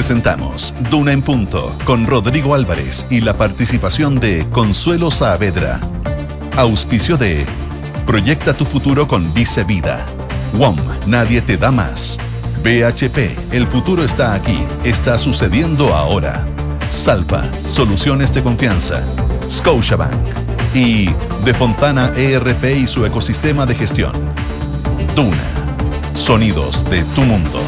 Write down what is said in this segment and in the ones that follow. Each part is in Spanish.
Presentamos Duna en Punto con Rodrigo Álvarez y la participación de Consuelo Saavedra. Auspicio de Proyecta tu futuro con Vice Vida. WOM, nadie te da más. BHP, el futuro está aquí, está sucediendo ahora. Salpa, soluciones de confianza. Scotiabank y De Fontana ERP y su ecosistema de gestión. Duna, sonidos de tu mundo.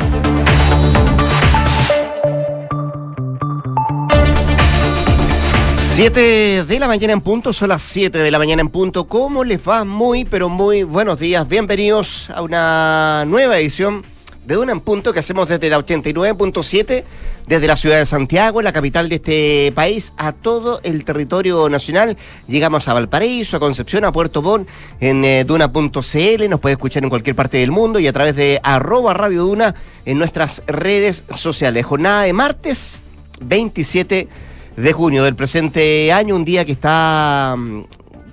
7 de la mañana en punto, son las 7 de la mañana en punto. ¿Cómo les va? Muy, pero muy buenos días. Bienvenidos a una nueva edición de Duna en Punto que hacemos desde la 89.7, desde la ciudad de Santiago, la capital de este país, a todo el territorio nacional. Llegamos a Valparaíso, a Concepción, a Puerto Montt, en eh, duna.cl. Nos puede escuchar en cualquier parte del mundo y a través de arroba Radio Duna en nuestras redes sociales. Jornada de martes 27 de junio del presente año, un día que está mm,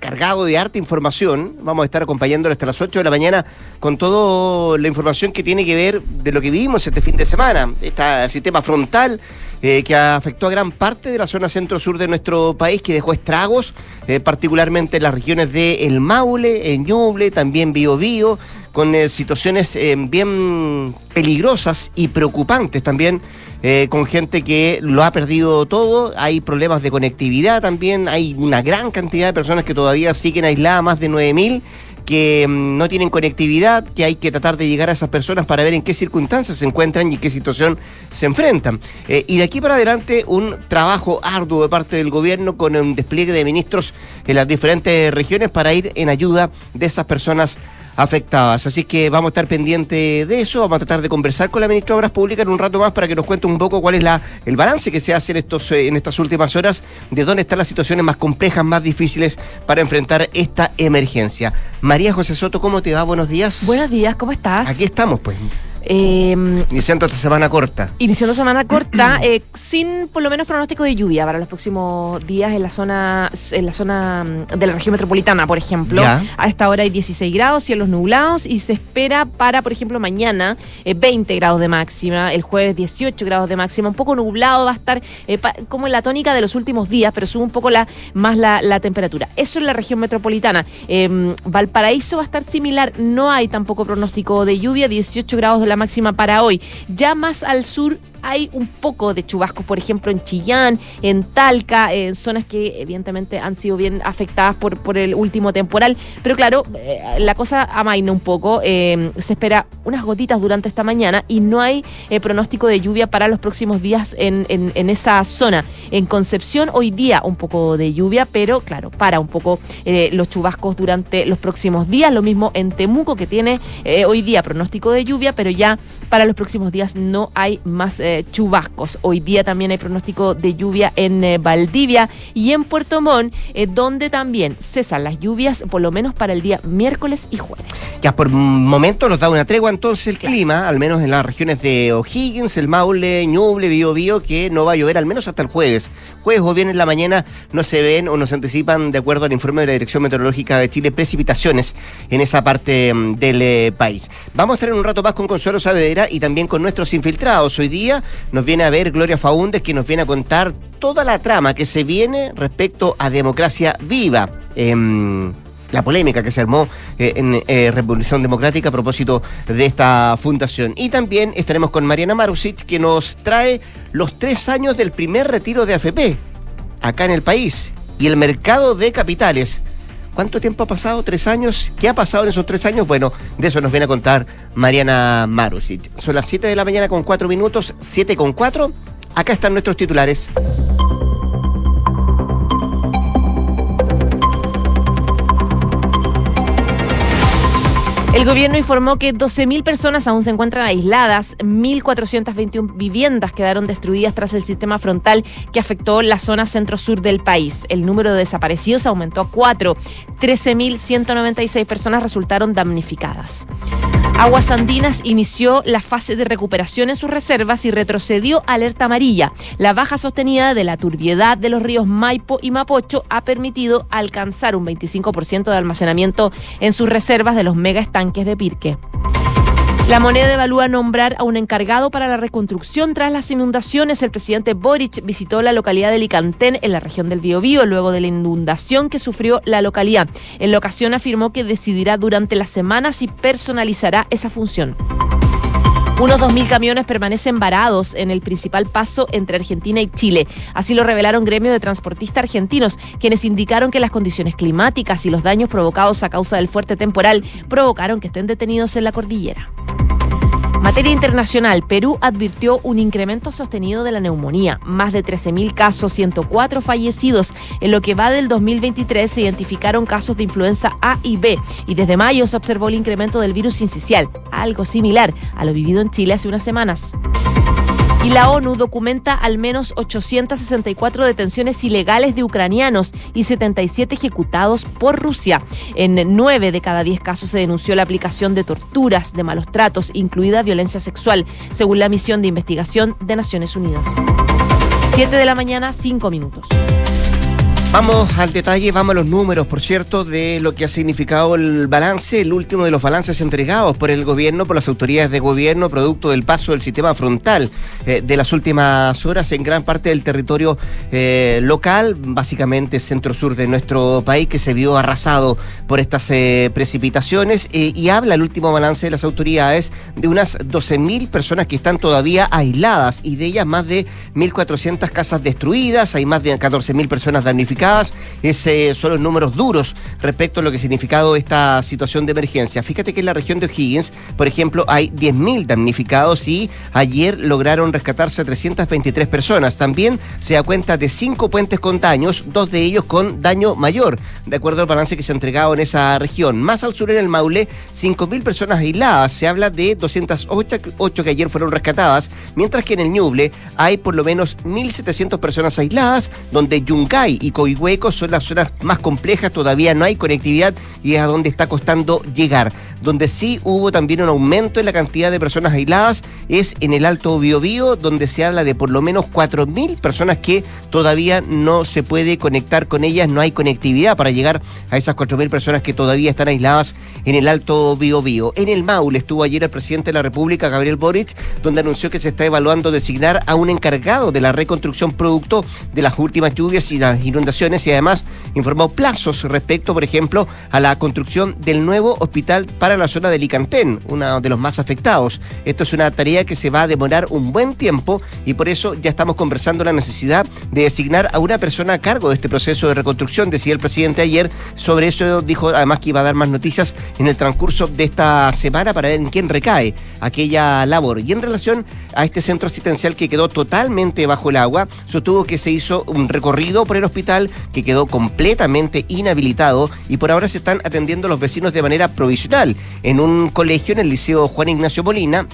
cargado de arte información. Vamos a estar acompañándolo hasta las 8 de la mañana con toda la información que tiene que ver de lo que vivimos este fin de semana. Está el sistema frontal eh, que afectó a gran parte de la zona centro-sur de nuestro país, que dejó estragos, eh, particularmente en las regiones de El Maule, en Ñuble, también Biobío, con eh, situaciones bien peligrosas y preocupantes también eh, con gente que lo ha perdido todo, hay problemas de conectividad también, hay una gran cantidad de personas que todavía siguen aisladas, más de 9.000 que mm, no tienen conectividad, que hay que tratar de llegar a esas personas para ver en qué circunstancias se encuentran y en qué situación se enfrentan. Eh, y de aquí para adelante un trabajo arduo de parte del gobierno con un despliegue de ministros en las diferentes regiones para ir en ayuda de esas personas afectadas. Así que vamos a estar pendientes de eso, vamos a tratar de conversar con la ministra de Obras Públicas en un rato más para que nos cuente un poco cuál es la, el balance que se hace en, estos, eh, en estas últimas horas, de dónde están las situaciones más complejas, más difíciles para enfrentar esta emergencia. María José Soto, ¿cómo te va? Buenos días. Buenos días, ¿cómo estás? Aquí estamos, pues. Eh, iniciando esta semana corta. Iniciando semana corta, eh, sin por lo menos pronóstico de lluvia para los próximos días en la zona en la zona mm, de la región metropolitana, por ejemplo. A esta hora hay 16 grados, cielos nublados y se espera para, por ejemplo, mañana 20 eh, grados de máxima, el jueves 18 grados de máxima, un poco nublado va a estar eh, como en la tónica de los últimos días, pero sube un poco la más la, la temperatura. Eso en la región metropolitana. Em, Valparaíso va a estar similar, no hay tampoco pronóstico de lluvia, 18 grados de la máxima para hoy. Ya más al sur hay un poco de chubascos, por ejemplo, en Chillán, en Talca, en zonas que evidentemente han sido bien afectadas por, el último temporal. Pero claro, eh, la cosa amaina un poco. Eh, se espera unas gotitas durante esta mañana y no hay eh, pronóstico de lluvia para los próximos días en, en, esa zona. En Concepción, hoy día un poco de lluvia, pero claro, para un poco los chubascos durante los próximos días. Lo mismo en Temuco, que tiene hoy día pronóstico de lluvia, pero ya para los próximos días no hay más chubascos. Hoy día también hay pronóstico de lluvia en eh, Valdivia y en Puerto Montt, eh, donde también cesan las lluvias, por lo menos para el día miércoles y jueves. Ya por momento nos da una tregua entonces el clima, al menos en las regiones de O'Higgins, el Maule, Ñuble, Bio Bio, que no va a llover al menos hasta el jueves. Jueves o bien en la mañana no se ven o no se anticipan, de acuerdo al informe de la Dirección Meteorológica de Chile, precipitaciones en esa parte mm, del eh, país. Vamos a estar en un rato más con Consuelo Saavedra y también con nuestros infiltrados. Hoy día nos viene a ver Gloria Faúndez, que nos viene a contar toda la trama que se viene respecto a democracia viva. Em, la polémica que se armó eh, en eh, Revolución Democrática a propósito de esta fundación. Y también estaremos con Mariana Marusic, que nos trae los tres años del primer retiro de AFP acá en el país y el mercado de capitales. ¿Cuánto tiempo ha pasado? ¿Tres años? ¿Qué ha pasado en esos tres años? Bueno, de eso nos viene a contar Mariana Marusic. Son las 7 de la mañana con 4 minutos, 7 con 4. Acá están nuestros titulares. El gobierno informó que 12.000 personas aún se encuentran aisladas, 1.421 viviendas quedaron destruidas tras el sistema frontal que afectó la zona centro-sur del país. El número de desaparecidos aumentó a 4, 13.196 personas resultaron damnificadas. Aguas Andinas inició la fase de recuperación en sus reservas y retrocedió alerta amarilla. La baja sostenida de la turbiedad de los ríos Maipo y Mapocho ha permitido alcanzar un 25% de almacenamiento en sus reservas de los mega de Pirque. La moneda evalúa nombrar a un encargado para la reconstrucción tras las inundaciones. El presidente Boric visitó la localidad de Licantén en la región del Biobío luego de la inundación que sufrió la localidad. En la ocasión afirmó que decidirá durante la semana si personalizará esa función. Unos 2.000 camiones permanecen varados en el principal paso entre Argentina y Chile. Así lo revelaron gremios de transportistas argentinos, quienes indicaron que las condiciones climáticas y los daños provocados a causa del fuerte temporal provocaron que estén detenidos en la cordillera. Materia internacional, Perú advirtió un incremento sostenido de la neumonía, más de 13.000 casos, 104 fallecidos. En lo que va del 2023 se identificaron casos de influenza A y B y desde mayo se observó el incremento del virus incisional, algo similar a lo vivido en Chile hace unas semanas. Y la ONU documenta al menos 864 detenciones ilegales de ucranianos y 77 ejecutados por Rusia. En nueve de cada diez casos se denunció la aplicación de torturas, de malos tratos, incluida violencia sexual, según la misión de investigación de Naciones Unidas. Siete de la mañana, cinco minutos. Vamos al detalle, vamos a los números, por cierto, de lo que ha significado el balance, el último de los balances entregados por el gobierno, por las autoridades de gobierno, producto del paso del sistema frontal eh, de las últimas horas en gran parte del territorio eh, local, básicamente centro-sur de nuestro país, que se vio arrasado por estas eh, precipitaciones. y habla el último balance de las autoridades de unas 12.000 personas que están todavía aisladas y de ellas más de 1.400 casas destruidas, hay más de 14.000 personas damnificadas ese son los números duros respecto a lo que ha significado esta situación de emergencia. Fíjate que en la región de O'Higgins, por ejemplo, hay 10.000 damnificados y ayer lograron rescatarse a 323 personas. También se da cuenta de cinco puentes con daños, dos de ellos con daño mayor, de acuerdo al balance que se ha entregado en esa región. Más al sur en el Maule, 5.000 personas aisladas. Se habla de 208 que ayer fueron rescatadas, mientras que en el Ñuble hay por lo menos 1.700 personas aisladas, donde Yungay y Huecos son las zonas más complejas, todavía no hay conectividad y es a donde está costando llegar. Donde sí hubo también un aumento en la cantidad de personas aisladas es en el Alto Biobío, donde se habla de por lo menos 4.000 personas que todavía no se puede conectar con ellas, no hay conectividad para llegar a esas 4.000 personas que todavía están aisladas en el Alto Biobío. En el Maule estuvo ayer el presidente de la República, Gabriel Boric, donde anunció que se está evaluando designar a un encargado de la reconstrucción producto de las últimas lluvias y las inundaciones y además informó plazos respecto, por ejemplo, a la construcción del nuevo hospital para la zona de Licantén, uno de los más afectados. Esto es una tarea que se va a demorar un buen tiempo y por eso ya estamos conversando la necesidad de designar a una persona a cargo de este proceso de reconstrucción, decía el presidente ayer. Sobre eso dijo además que iba a dar más noticias en el transcurso de esta semana para ver en quién recae aquella labor. Y en relación a este centro asistencial que quedó totalmente bajo el agua, sostuvo que se hizo un recorrido por el hospital que quedó completamente inhabilitado y por ahora se están atendiendo los vecinos de manera provisional en un colegio en el Liceo Juan Ignacio Molina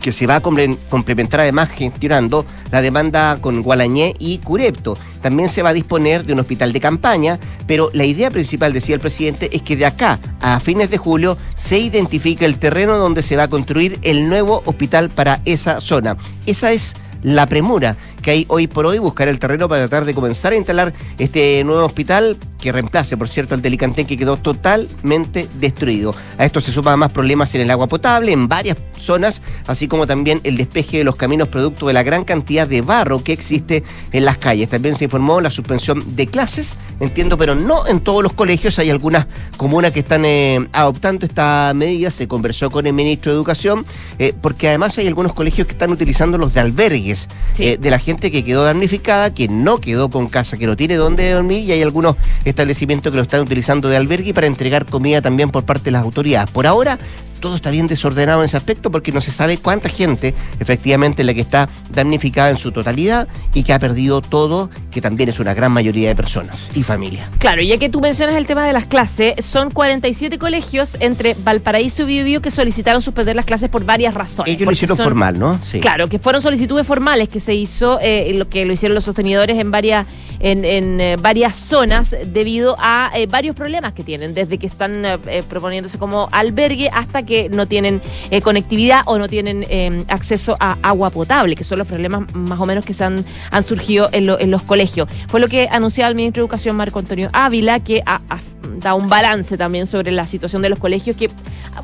que se va a complementar además gestionando la demanda con Gualañé y Curepto. También se va a disponer de un hospital de campaña, pero la idea principal, decía el presidente, es que de acá a fines de julio se identifique el terreno donde se va a construir el nuevo hospital para esa zona. Esa es la premura que hay hoy por hoy, buscar el terreno para tratar de comenzar a instalar este nuevo hospital que reemplace, por cierto, el Delicantén que quedó totalmente destruido. A esto se suman más problemas en el agua potable en varias zonas, así como también el despeje de los caminos producto de la gran cantidad de barro que existe en las calles. También se informó la suspensión de clases, entiendo, pero no en todos los colegios. Hay algunas comunas que están eh, adoptando esta medida. Se conversó con el ministro de Educación, eh, porque además hay algunos colegios que están utilizando los de albergues eh, de la gente que quedó damnificada, que no quedó con casa, que no tiene dónde dormir y hay algunos establecimientos que lo están utilizando de albergue para entregar comida también por parte de las autoridades. Por ahora todo está bien desordenado en ese aspecto porque no se sabe cuánta gente efectivamente es la que está damnificada en su totalidad y que ha perdido todo, que también es una gran mayoría de personas y familias. Claro, ya que tú mencionas el tema de las clases, son 47 colegios entre Valparaíso y Biobío que solicitaron suspender las clases por varias razones. Ellos lo hicieron formal, ¿no? Sí. Claro, que fueron solicitudes formales que se hizo, eh, lo que lo hicieron los sostenidores en varias, en, eh, varias zonas debido a eh, varios problemas que tienen, desde que están proponiéndose como albergue hasta que que no tienen eh, conectividad o no tienen eh, acceso a agua potable, que son los problemas más o menos que se han, han surgido en, los colegios. Fue lo que anunciaba el ministro de Educación Marco Antonio Ávila, que ha, da un balance también sobre la situación de los colegios, que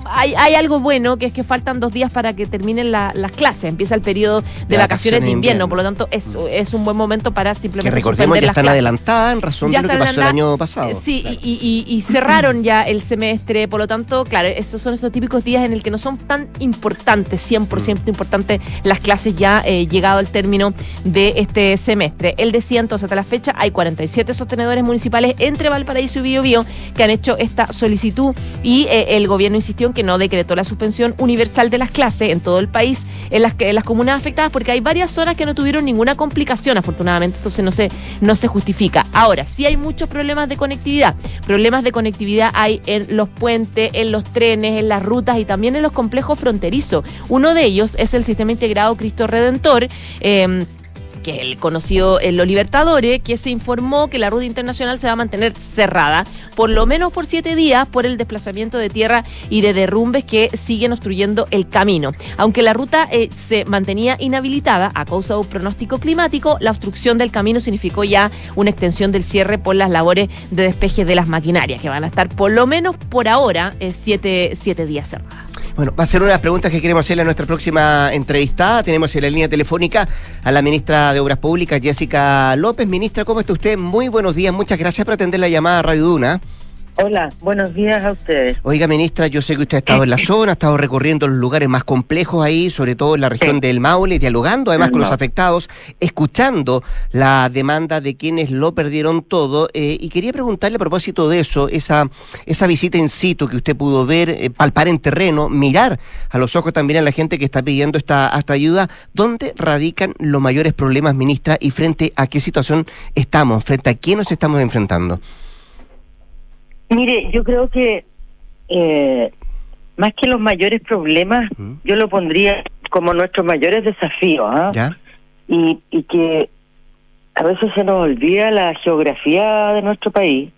hay, hay, algo bueno que es que faltan dos días para que terminen las clases. Empieza el periodo de, vacaciones, de invierno, por lo tanto es, es, un buen momento para simplemente. Que recordemos que están adelantadas en razón de lo que pasó el año pasado. Sí, y, cerraron ya el semestre, por lo tanto, claro, esos son esos típicos días en el que no son tan importantes, 100% mm. importantes las clases ya eh, llegado al término de este semestre. Él decía entonces, hasta la fecha hay 47 sostenedores municipales entre Valparaíso y Biobío que han hecho esta solicitud y eh, el gobierno insistió que no decretó la suspensión universal de las clases en todo el país, en las, en las comunas afectadas, porque hay varias zonas que no tuvieron ninguna complicación, afortunadamente, entonces no se, no se justifica. Ahora, sí hay muchos problemas de conectividad. Problemas de conectividad hay en los puentes, en los trenes, en las rutas y también en los complejos fronterizos. Uno de ellos es el sistema integrado Cristo Redentor. Eh, que el conocido en Los Libertadores, que se informó que la ruta internacional se va a mantener cerrada, por lo menos por siete días, por el desplazamiento de tierra y de derrumbes que siguen obstruyendo el camino. Aunque la ruta eh, se mantenía inhabilitada a causa de un pronóstico climático, la obstrucción del camino significó ya una extensión del cierre por las labores de despeje de las maquinarias, que van a estar por lo menos por ahora eh, siete, siete días cerradas. Bueno, va a ser una de las preguntas que queremos hacerle a nuestra próxima entrevistada. Tenemos en la línea telefónica a la ministra de Obras Públicas, Jessica López. Ministra, ¿cómo está usted? Muy buenos días. Muchas gracias por atender la llamada a Radio Duna. Hola, buenos días a ustedes. Oiga, ministra, yo sé que usted ha estado en la zona, ha estado recorriendo los lugares más complejos ahí, sobre todo en la región del Maule, dialogando además con los afectados, escuchando la demanda de quienes lo perdieron todo. Eh, y quería preguntarle a propósito de eso, esa, esa visita in situ que usted pudo ver, eh, palpar en terreno, mirar a los ojos también a la gente que está pidiendo esta, esta ayuda, ¿dónde radican los mayores problemas, ministra, y frente a qué situación estamos, frente a quién nos estamos enfrentando? Mire, yo creo que eh, más que los mayores problemas, yo lo pondría como nuestros mayores desafíos. ¿ah? Y, y que a veces se nos olvida la geografía de nuestro país,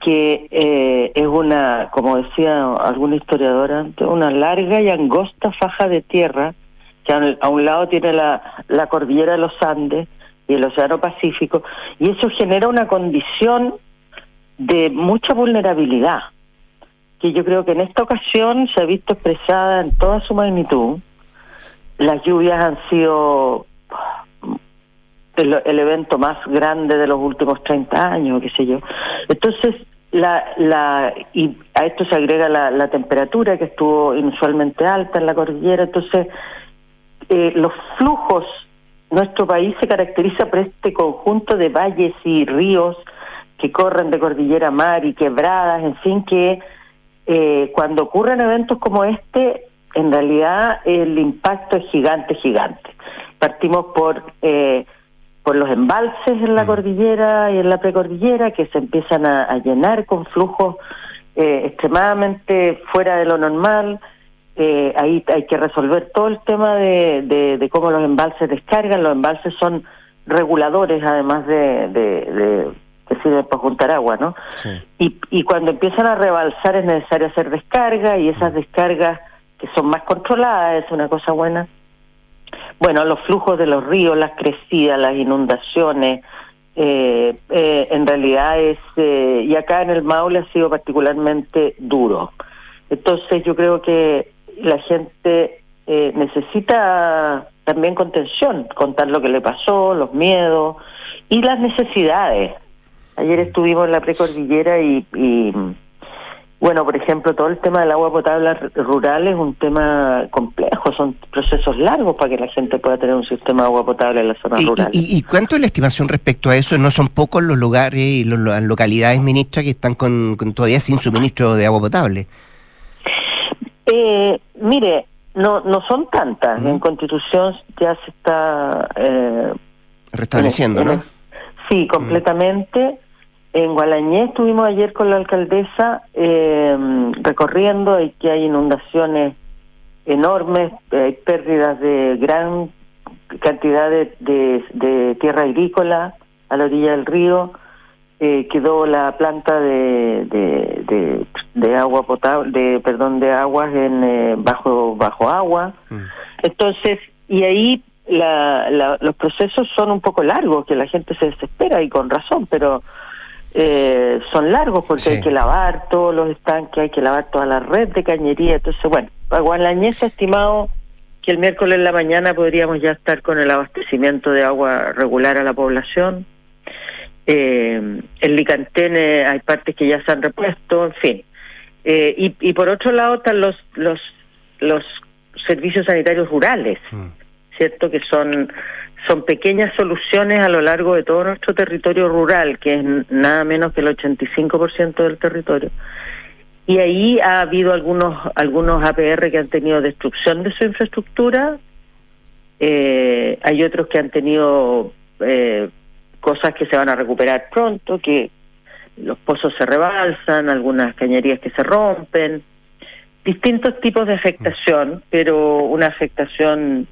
que eh, es una, como decía algún historiador antes, una larga y angosta faja de tierra, que a un lado tiene la, la cordillera de los Andes y el Océano Pacífico, y eso genera una condición de mucha vulnerabilidad, que yo creo que en esta ocasión se ha visto expresada en toda su magnitud. Las lluvias han sido el, evento más grande de los últimos 30 años, qué sé yo. Entonces, la, la, y a esto se agrega la, la temperatura que estuvo inusualmente alta en la cordillera. Entonces, eh, los flujos, nuestro país se caracteriza por este conjunto de valles y ríos que corren de cordillera a mar y quebradas, en fin, que eh, cuando ocurren eventos como este, en realidad el impacto es gigante, gigante. Partimos por eh, por los embalses en la mm. cordillera y en la precordillera que se empiezan a, llenar con flujos eh, extremadamente fuera de lo normal. ahí hay que resolver todo el tema de, de, cómo los embalses descargan. Los embalses son reguladores, además de que sirve para juntar agua, ¿no? Y, y cuando empiezan a rebalsar es necesario hacer descarga y esas descargas que son más controladas es una cosa buena. Bueno, los flujos de los ríos, las crecidas, las inundaciones, eh, eh, en realidad es, eh, y acá en el Maule ha sido particularmente duro. Entonces yo creo que la gente necesita también contención, contar lo que le pasó, los miedos y las necesidades. Ayer estuvimos en la precordillera y, y, bueno, por ejemplo, todo el tema del agua potable rural es un tema complejo, son procesos largos para que la gente pueda tener un sistema de agua potable en la zona rural. Y, y, cuánto es la estimación respecto a eso? ¿No son pocos los lugares y las localidades, ministra, que están con, todavía sin suministro de agua potable? Eh, mire, no no son tantas. En Constitución ya se está... Eh, Restableciendo, ¿no? Sí, completamente. En Gualañé estuvimos ayer con la alcaldesa eh, recorriendo y que hay inundaciones enormes, hay pérdidas de gran cantidad de, tierra agrícola a la orilla del río. Eh, quedó la planta de, de, agua potable, de perdón, de aguas en eh, bajo bajo agua. Mm. Entonces, y ahí la, los procesos son un poco largos, que la gente se desespera y con razón, pero eh, son largos porque hay que lavar todos los estanques, hay que lavar toda la red de cañería. Entonces, bueno, Aguanlañez ha estimado que el miércoles en la mañana podríamos ya estar con el abastecimiento de agua regular a la población. Eh, en Licantene hay partes que ya se han repuesto, en fin. Eh, y, y por otro lado están los, los, los servicios sanitarios rurales, mm. ¿cierto? Que son, son pequeñas soluciones a lo largo de todo nuestro territorio rural, que es nada menos que el 85% del territorio. Y ahí ha habido algunos, algunos APR que han tenido destrucción de su infraestructura, eh, hay otros que han tenido eh, cosas que se van a recuperar pronto, que los pozos se rebalsan, algunas cañerías que se rompen, distintos tipos de afectación, pero una afectación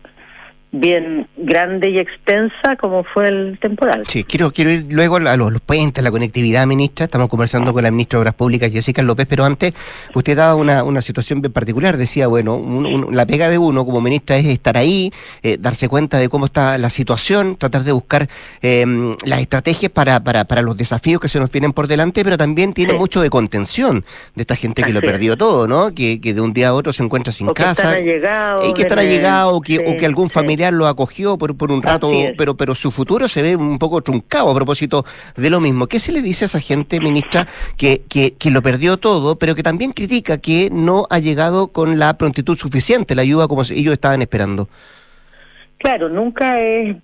bien grande y extensa como fue el temporal. Sí, quiero, quiero ir luego a los, puentes, la conectividad, ministra. Estamos conversando con la ministra de Obras Públicas, Jessica López, pero antes usted daba una, una situación bien particular. Decía, bueno, la pega de uno como ministra es estar ahí, eh, darse cuenta de cómo está la situación, tratar de buscar em, las estrategias para, para, para los desafíos que se nos vienen por delante, pero también tiene mucho de contención de esta gente que lo perdió todo, ¿no? Que, que de un día a otro se encuentra sin casa. Que están y que están allegados, o que, o que algún familiar lo acogió por, por un rato, pero, pero su futuro se ve un poco truncado a propósito de lo mismo. ¿Qué se le dice a esa gente, ministra, que, que, que lo perdió todo, pero que también critica que no ha llegado con la prontitud suficiente, la ayuda como ellos estaban esperando? Claro, nunca es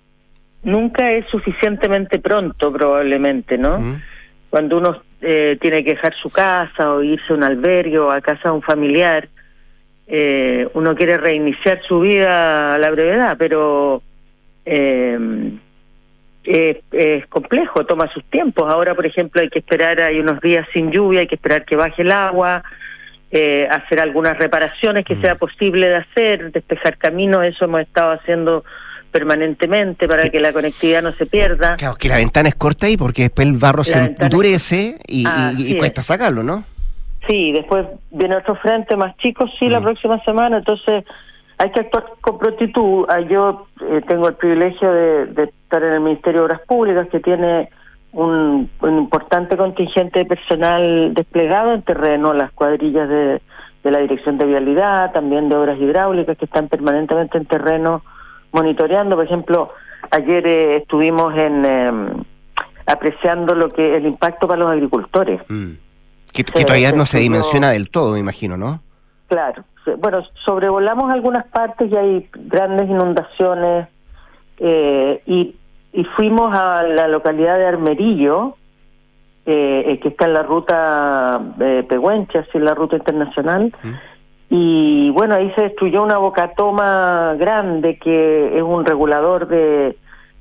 nunca es suficientemente pronto probablemente, ¿no? Mm. Cuando uno eh, tiene que dejar su casa o irse a un albergue o a casa de un familiar, eh, uno quiere reiniciar su vida a la brevedad, pero eh, es, complejo, toma sus tiempos. Ahora, por ejemplo, hay que esperar, hay unos días sin lluvia, hay que esperar que baje el agua, eh, hacer algunas reparaciones que mm. sea posible de hacer, despejar caminos, eso hemos estado haciendo permanentemente para que la conectividad no se pierda. Claro, que la ventana es corta ahí porque después el barro se endurece y, y cuesta sacarlo, ¿no? Sí, después viene otro frente más chico, sí, la mm. próxima semana, entonces hay que actuar con prontitud. Ah, yo eh, tengo el privilegio de, estar en el Ministerio de Obras Públicas, que tiene un, importante contingente de personal desplegado en terreno, las cuadrillas de, la Dirección de Vialidad, también de Obras Hidráulicas, que están permanentemente en terreno monitoreando. Por ejemplo, ayer eh, estuvimos en em, apreciando lo que el impacto para los agricultores. Mm. Que, todavía no se dimensiona del todo, me imagino, ¿no? Claro. Bueno, sobrevolamos algunas partes y hay grandes inundaciones eh, y, y fuimos a la localidad de Armerillo, eh, eh que está en la ruta eh, Pehuenche, así en la ruta internacional. Y bueno, ahí se destruyó una bocatoma grande que es un regulador de,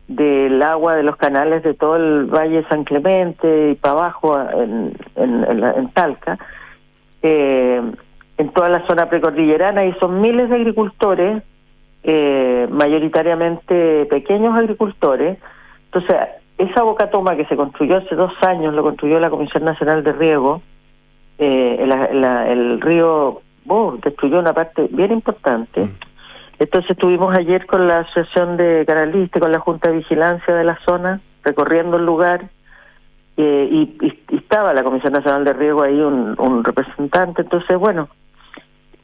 del agua de los canales de todo el Valle San Clemente y para abajo en, en, Talca, eh, en toda la zona precordillerana, y son miles de agricultores, eh, mayoritariamente pequeños agricultores. Entonces, esa boca toma que se construyó hace dos años, lo construyó la Comisión Nacional de Riego, eh, el río oh, destruyó una parte bien importante. Mm. Entonces estuvimos ayer con la Asociación de Canalistas, con la Junta de Vigilancia de la zona, recorriendo el lugar, eh, y, estaba la Comisión Nacional de Riego ahí, un, representante. Entonces, bueno,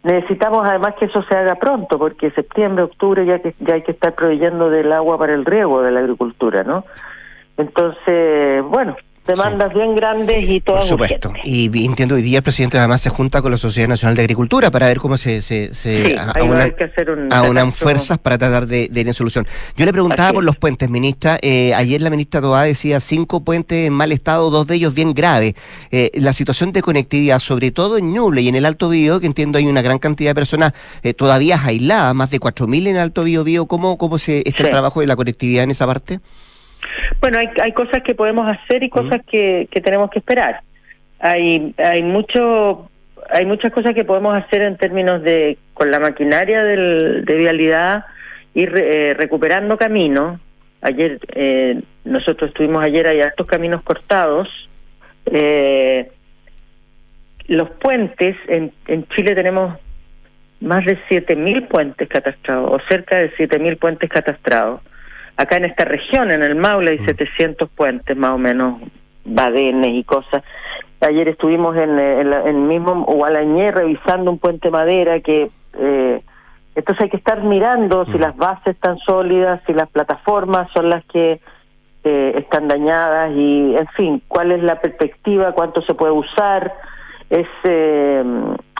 necesitamos además que eso se haga pronto, porque septiembre, octubre ya que ya hay que estar proveyendo del agua para el riego de la agricultura, ¿no? Entonces, bueno, demandas bien grandes y todas Por supuesto. Y entiendo, hoy día el presidente además se junta con la Sociedad Nacional de Agricultura para ver cómo se, se, se aunan, fuerzas para tratar de, de ir en solución. Yo le preguntaba por los puentes, ministra. Eh, ayer la ministra Toá decía cinco puentes en mal estado, dos de ellos bien graves. Eh, la situación de conectividad, sobre todo en Ñuble y en el Alto Bío, que entiendo hay una gran cantidad de personas eh, todavía aisladas, más de 4.000 en el Alto Bío Bío. ¿Cómo, cómo se está el trabajo de la conectividad en esa parte? Bueno, hay, hay cosas que podemos hacer y cosas que, que tenemos que esperar. Hay, hay mucho hay muchas cosas que podemos hacer en términos de con la maquinaria del, de vialidad ir eh, recuperando caminos. Ayer eh, nosotros estuvimos ayer hay altos caminos cortados. Eh, los puentes en, en Chile tenemos más de 7.000 puentes catastrados o cerca de 7.000 puentes catastrados acá en esta región, en el Maule, hay 700 mm. puentes más o menos badenes y cosas. Ayer estuvimos en, el mismo Gualañé revisando un puente madera que... Eh, entonces hay que estar mirando si mm. las bases están sólidas, si las plataformas son las que eh, están dañadas y, en fin, cuál es la perspectiva, cuánto se puede usar. Es, eh,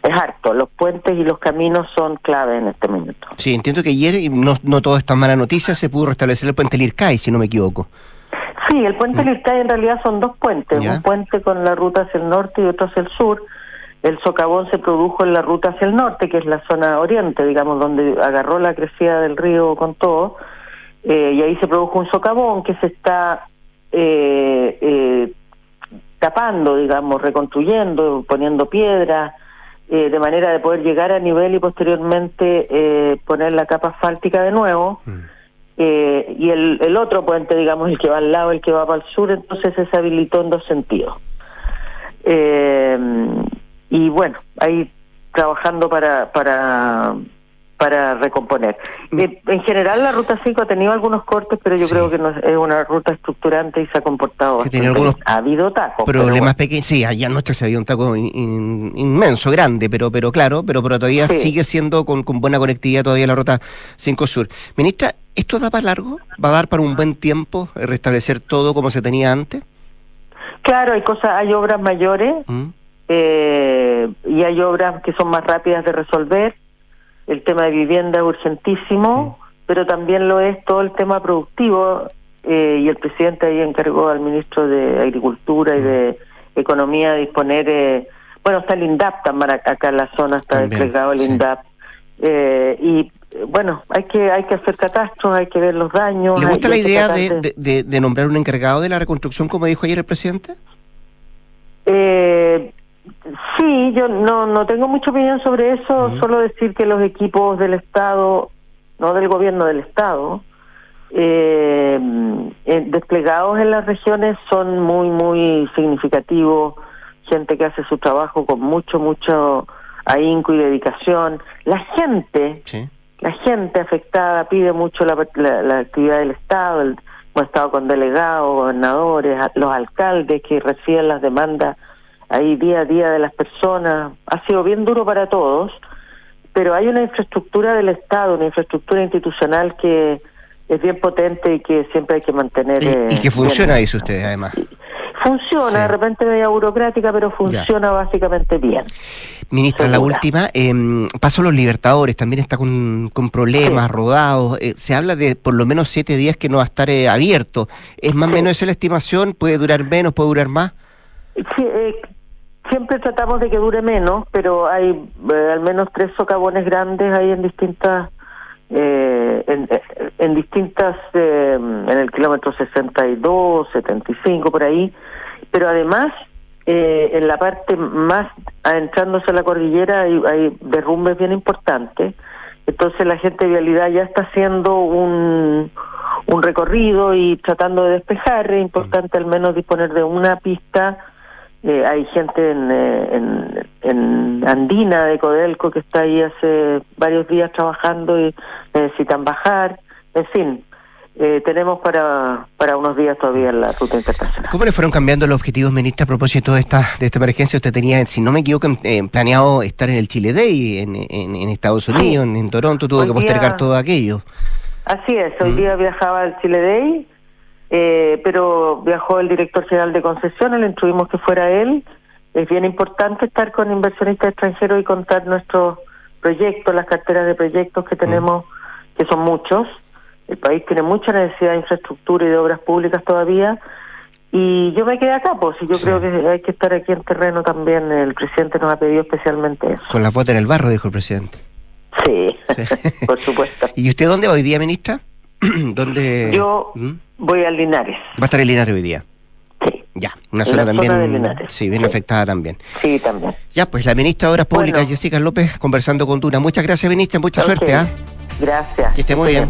es harto. Los puentes y los caminos son clave en este momento. Sí, entiendo que ayer, y no, no todo es tan mala noticia, se pudo restablecer el puente Lircay, si no me equivoco. Sí, el puente mm. Lircay en realidad son dos puentes, un puente con la ruta hacia el norte y otro hacia el sur. El socavón se produjo en la ruta hacia el norte, que es la zona oriente, digamos, donde agarró la crecida del río con todo, eh, y ahí se produjo un socavón que se está eh, eh, tapando, digamos, reconstruyendo, poniendo piedra, eh, de manera de poder llegar a nivel y posteriormente eh, poner la capa asfáltica de nuevo. Mm. Eh, y el, el otro puente, digamos, el que va al lado, el que va para el sur, entonces se habilitó en dos sentidos. y bueno, ahí trabajando para, para para recomponer. Mm. Eh, en general la ruta 5 ha tenido algunos cortes, pero yo creo que no es una ruta estructurante y se ha comportado. tiene algunos ha habido tacos. Problemas pequeños, sí, allá anoche se había un taco inmenso, grande, pero pero claro, pero, pero todavía sigue siendo con, con buena conectividad todavía la ruta 5 Sur. Ministra, ¿esto da para largo? ¿Va a dar para un buen tiempo restablecer todo como se tenía antes? Claro, hay cosas, hay obras mayores mm. eh, y hay obras que son más rápidas de resolver el tema de vivienda es urgentísimo, pero también lo es todo el tema productivo eh, y el presidente ahí encargó al ministro de Agricultura y de Economía disponer, eh, bueno, está el INDAP también acá en la zona, está desplegado el INDAP. Eh, y bueno, hay que hay que hacer catastros, hay que ver los daños. ¿Le gusta la idea de, de, nombrar un encargado de la reconstrucción, como dijo ayer el presidente? Eh, Sí, yo no, no tengo mucha opinión sobre eso, solo decir que los equipos del Estado, no del gobierno del Estado, eh, eh, desplegados en las regiones son muy, muy significativos, gente que hace su trabajo con mucho, mucho ahínco y dedicación. La gente, la gente afectada pide mucho la, la, actividad del Estado, el, hemos estado con delegados, gobernadores, los alcaldes que reciben las demandas ahí día a día de las personas. Ha sido bien duro para todos, pero hay una infraestructura del Estado, una infraestructura institucional que es bien potente y que siempre hay que mantener. Y, y que eh, funciona, dice usted, además. Funciona, de repente media burocrática, pero funciona básicamente bien. Ministra, la última, eh, paso los Libertadores, también está con, con problemas, rodados. Eh, se habla de por lo menos siete días que no va a estar eh, abierto. ¿Es más o menos esa la estimación? ¿Puede durar menos? ¿Puede durar más? Sí, eh, siempre tratamos de que dure menos, pero hay eh, al menos tres socavones grandes ahí en distintas, eh, en, en, distintas, eh, en el kilómetro 62, 75 por ahí, pero además eh, en la parte más adentrándose a la cordillera hay, hay derrumbes bien importantes, entonces la gente de vialidad ya está haciendo un un recorrido y tratando de despejar, es importante al menos disponer de una pista eh, hay gente en, eh, en, Andina de Codelco que está ahí hace varios días trabajando y necesitan bajar. En fin, eh, tenemos para, para unos días todavía la ruta internacional. ¿Cómo le fueron cambiando los objetivos, ministra, a propósito de esta, de esta emergencia? Usted tenía, si no me equivoco, planeado estar en el Chile Day en, en, Estados Unidos, en, Toronto, tuvo que postergar todo aquello. Así es, hoy día viajaba al Chile Day eh, pero viajó el director general de concesiones, le instruimos que fuera él. Es bien importante estar con inversionistas extranjeros y contar nuestros proyectos, las carteras de proyectos que tenemos, que son muchos. El país tiene mucha necesidad de infraestructura y de obras públicas todavía. Y yo me quedé acá, pues, y yo creo que hay que estar aquí en terreno también. El presidente nos ha pedido especialmente eso. Con la bota en el barro, dijo el presidente. Sí, por supuesto. ¿Y usted dónde va hoy día, ministra? ¿Dónde? Yo ¿Mm? voy a Linares. ¿Va a estar en Linares hoy día? Sí. Ya, una zona también. sí, bien afectada también. Sí, también. Ya, pues la ministra de Obras Públicas, Jessica López, conversando con Duna. Muchas gracias, ministra, mucha suerte. ¿ah? Gracias. Que esté muy bien.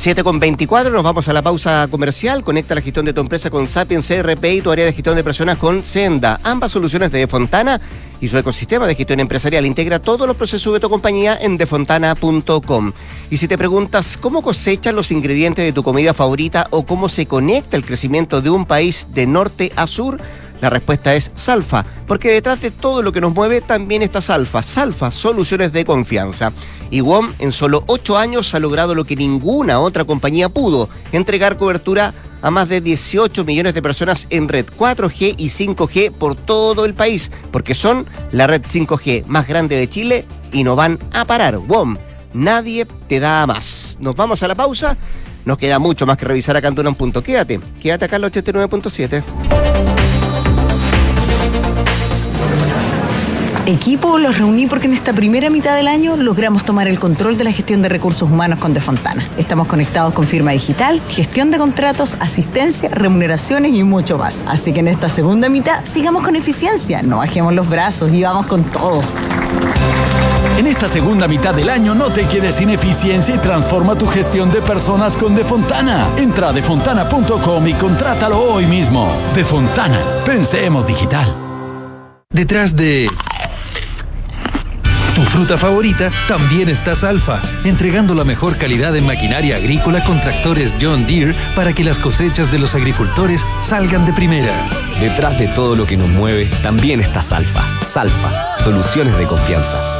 7 con 24, nos vamos a la pausa comercial. Conecta la gestión de tu empresa con Sapiens CRP y tu área de gestión de personas con Senda. Ambas soluciones de Defontana y su ecosistema de gestión empresarial integra todos los procesos de tu compañía en defontana.com. Y si te preguntas cómo cosechan los ingredientes de tu comida favorita o cómo se conecta el crecimiento de un país de norte a sur, la respuesta es Salfa, porque detrás de todo lo que nos mueve también está Salfa. Salfa, soluciones de confianza. Y WOM en solo ocho años ha logrado lo que ninguna otra compañía pudo, entregar cobertura a más de 18 millones de personas en red 4G y 5G por todo el país, porque son la red 5G más grande de Chile y no van a parar. WOM, nadie te da más. Nos vamos a la pausa. Nos queda mucho más que revisar acá en. Quédate, quédate acá en el 89.7. Equipo los reuní porque en esta primera mitad del año logramos tomar el control de la gestión de recursos humanos con Defontana. Estamos conectados con firma digital, gestión de contratos, asistencia, remuneraciones y mucho más. Así que en esta segunda mitad sigamos con eficiencia, no bajemos los brazos y vamos con todo. En esta segunda mitad del año no te quedes sin eficiencia y transforma tu gestión de personas con Defontana. Entra a defontana.com y contrátalo hoy mismo. Defontana, pensemos digital. Detrás de tu fruta favorita, también está Salfa, entregando la mejor calidad en maquinaria agrícola con tractores John Deere para que las cosechas de los agricultores salgan de primera. Detrás de todo lo que nos mueve, también está Salfa. Salfa, soluciones de confianza.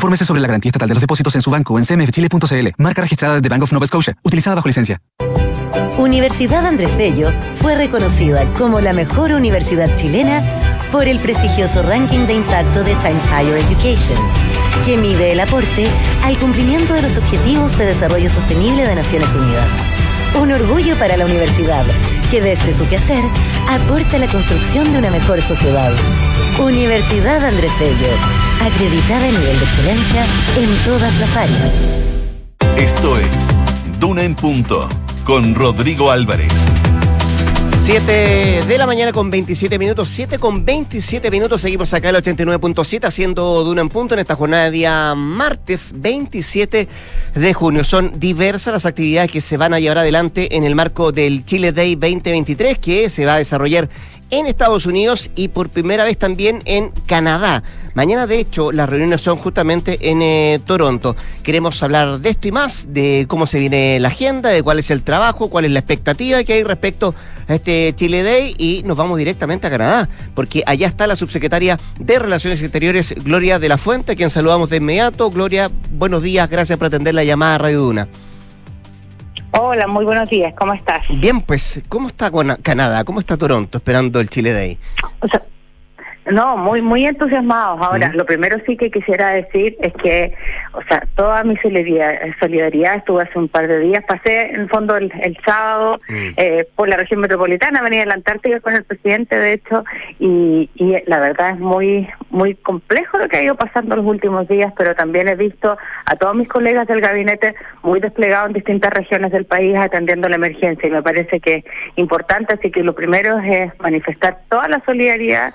Infórmese sobre la garantía estatal de los depósitos en su banco en cmfchile.cl. Marca registrada de Bank of Nova Scotia, utilizada bajo licencia. Universidad Andrés Bello fue reconocida como la mejor universidad chilena por el prestigioso ranking de impacto de Times Higher Education, que mide el aporte al cumplimiento de los Objetivos de Desarrollo Sostenible de Naciones Unidas. Un orgullo para la universidad, que desde su quehacer aporta la construcción de una mejor sociedad. Universidad Andrés Bello, acreditada en nivel de excelencia en todas las áreas. Esto es Duna en Punto, con Rodrigo Álvarez. 7 de la mañana con 27 minutos, 7 con 27 minutos, seguimos acá el 89.7 haciendo Duna en Punto en esta jornada de día martes 27 de junio. Son diversas las actividades que se van a llevar adelante en el marco del Chile Day 2023 que se va a desarrollar en Estados Unidos y por primera vez también en Canadá. Mañana, de hecho, las reuniones son justamente en eh, Toronto. Queremos hablar de esto y más, de cómo se viene la agenda, de cuál es el trabajo, cuál es la expectativa que hay respecto a este Chile Day y nos vamos directamente a Canadá, porque allá está la subsecretaria de Relaciones Exteriores, Gloria de la Fuente, a quien saludamos de inmediato. Gloria, buenos días, gracias por atender la llamada a Radio Duna. Hola, muy buenos días, ¿cómo estás? Bien, pues, ¿cómo está Canadá? ¿Cómo está Toronto esperando el Chile Day? O sea, no, muy muy entusiasmados. Ahora, lo primero sí que quisiera decir es que, o sea, toda mi solidaridad, estuve hace un par de días, pasé en el fondo el, sábado mm. eh, por la región metropolitana, venía a la Antártida con el presidente, de hecho, y, y la verdad es muy muy complejo lo que ha ido pasando los últimos días, pero también he visto a todos mis colegas del gabinete muy desplegados en distintas regiones del país atendiendo la emergencia y me parece que es importante, así que lo primero es manifestar toda la solidaridad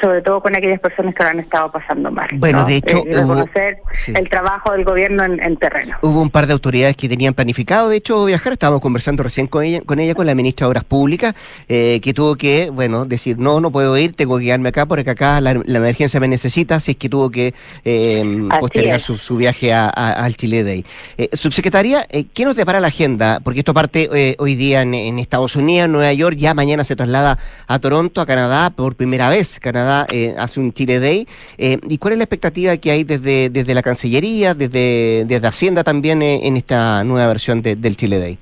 sobre todo con aquellas personas que lo han estado pasando mal. Bueno, de hecho, eh, reconocer el trabajo del gobierno en, terreno. Hubo un par de autoridades que tenían planificado, de hecho, viajar. Estábamos conversando recién con ella, con ella, con la ministra de Obras Públicas, eh, que tuvo que, bueno, decir no, no puedo ir, tengo que quedarme acá porque acá la, emergencia me necesita, así es que tuvo que eh, postergar su, viaje al Chile Day. Eh, subsecretaria, ¿qué nos depara la agenda? Porque esto parte hoy día en, en Estados Unidos, en Nueva York, ya mañana se traslada a Toronto, a Canadá, por primera vez. Canadá Canadá hace un Chile Day. ¿Y cuál es la expectativa que hay desde, desde la Cancillería, desde, desde Hacienda también en esta nueva versión del Chile Day?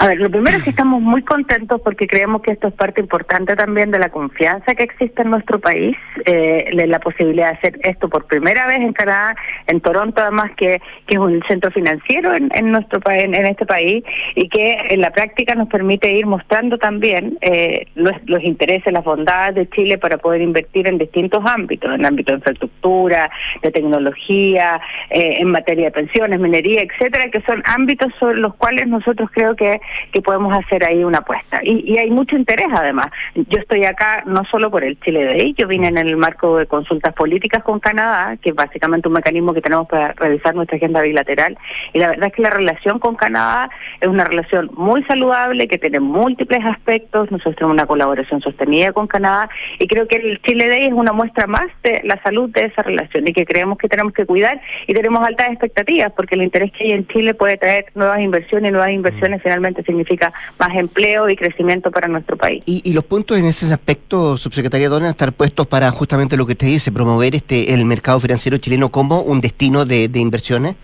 A ver, lo primero es que estamos muy contentos porque creemos que esto es parte importante también de la confianza que existe en nuestro país, eh, la posibilidad de hacer esto por primera vez en Canadá, en Toronto además que, que es un centro financiero en, nuestro país, en, este país y que en la práctica nos permite ir mostrando también eh, los, los, intereses, las bondades de Chile para poder invertir en distintos ámbitos, en el ámbito de infraestructura, de tecnología, eh, en materia de pensiones, minería, etcétera, que son ámbitos sobre los cuales nosotros creo que que podemos hacer ahí una apuesta. Y, hay mucho interés además. Yo estoy acá no solo por el Chile Day, yo vine en el marco de consultas políticas con Canadá, que es básicamente un mecanismo que tenemos para revisar nuestra agenda bilateral. Y la verdad es que la relación con Canadá es una relación muy saludable, que tiene múltiples aspectos. Nosotros tenemos una colaboración sostenida con Canadá y creo que el Chile Day es una muestra más de la salud de esa relación y que creemos que tenemos que cuidar y tenemos altas expectativas porque el interés que hay en Chile puede traer nuevas inversiones y nuevas inversiones finalmente significa más empleo y crecimiento para nuestro país. Y, los puntos en ese aspecto, subsecretaria, ¿dónde estar puestos para justamente lo que te dice, promover este el mercado financiero chileno como un destino de, de inversiones?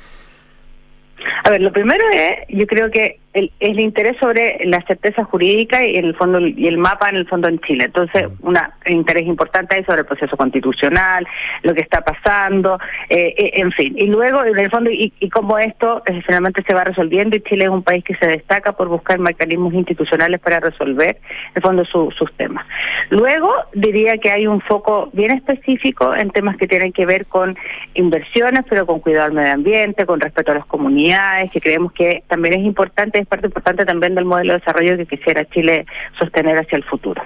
A ver, lo primero es, yo creo que el, el interés sobre la certeza jurídica y en el fondo y el mapa en el fondo en Chile. Entonces, un interés importante ahí sobre el proceso constitucional, lo que está pasando, eh, eh, en fin. Y luego, en el fondo, y, y cómo esto eh, finalmente se va resolviendo, y Chile es un país que se destaca por buscar mecanismos institucionales para resolver, en el fondo, sus temas. Luego, diría que hay un foco bien específico en temas que tienen que ver con inversiones, pero con cuidado al medio ambiente, con respeto a las comunidades, que creemos que también es importante es parte importante también del modelo de desarrollo que quisiera Chile sostener hacia el futuro.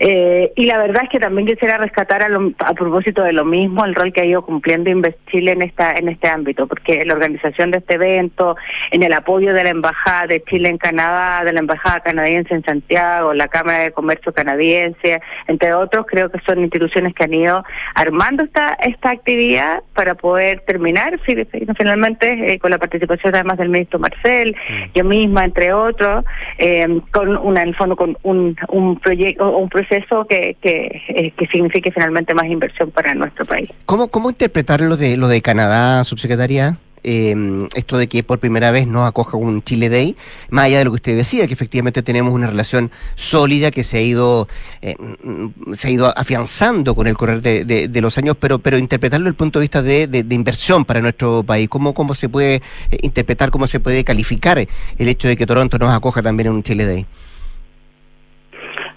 Eh, y la verdad es que también quisiera rescatar a, propósito de lo mismo el rol que ha ido cumpliendo Chile en esta en este ámbito, porque la organización de este evento, en el apoyo de la embajada de Chile en Canadá, de la embajada canadiense en Santiago, la Cámara de Comercio canadiense, entre otros, creo que son instituciones que han ido armando esta esta actividad para poder terminar finalmente eh, con la participación además del ministro Marcel, mm. yo entre otros, eh, con una, en el fondo con un, un proyecto un proceso que, que, eh, que signifique finalmente más inversión para nuestro país. ¿Cómo, cómo interpretar lo de, lo de Canadá, subsecretaria? Eh, esto de que por primera vez no acoja un Chile Day, más allá de lo que usted decía, que efectivamente tenemos una relación sólida que se ha ido eh, se ha ido afianzando con el correr de, de, los años, pero pero interpretarlo desde el punto de vista de, de, inversión para nuestro país, cómo cómo se puede eh, interpretar, cómo se puede calificar el hecho de que Toronto nos acoja también en un Chile Day.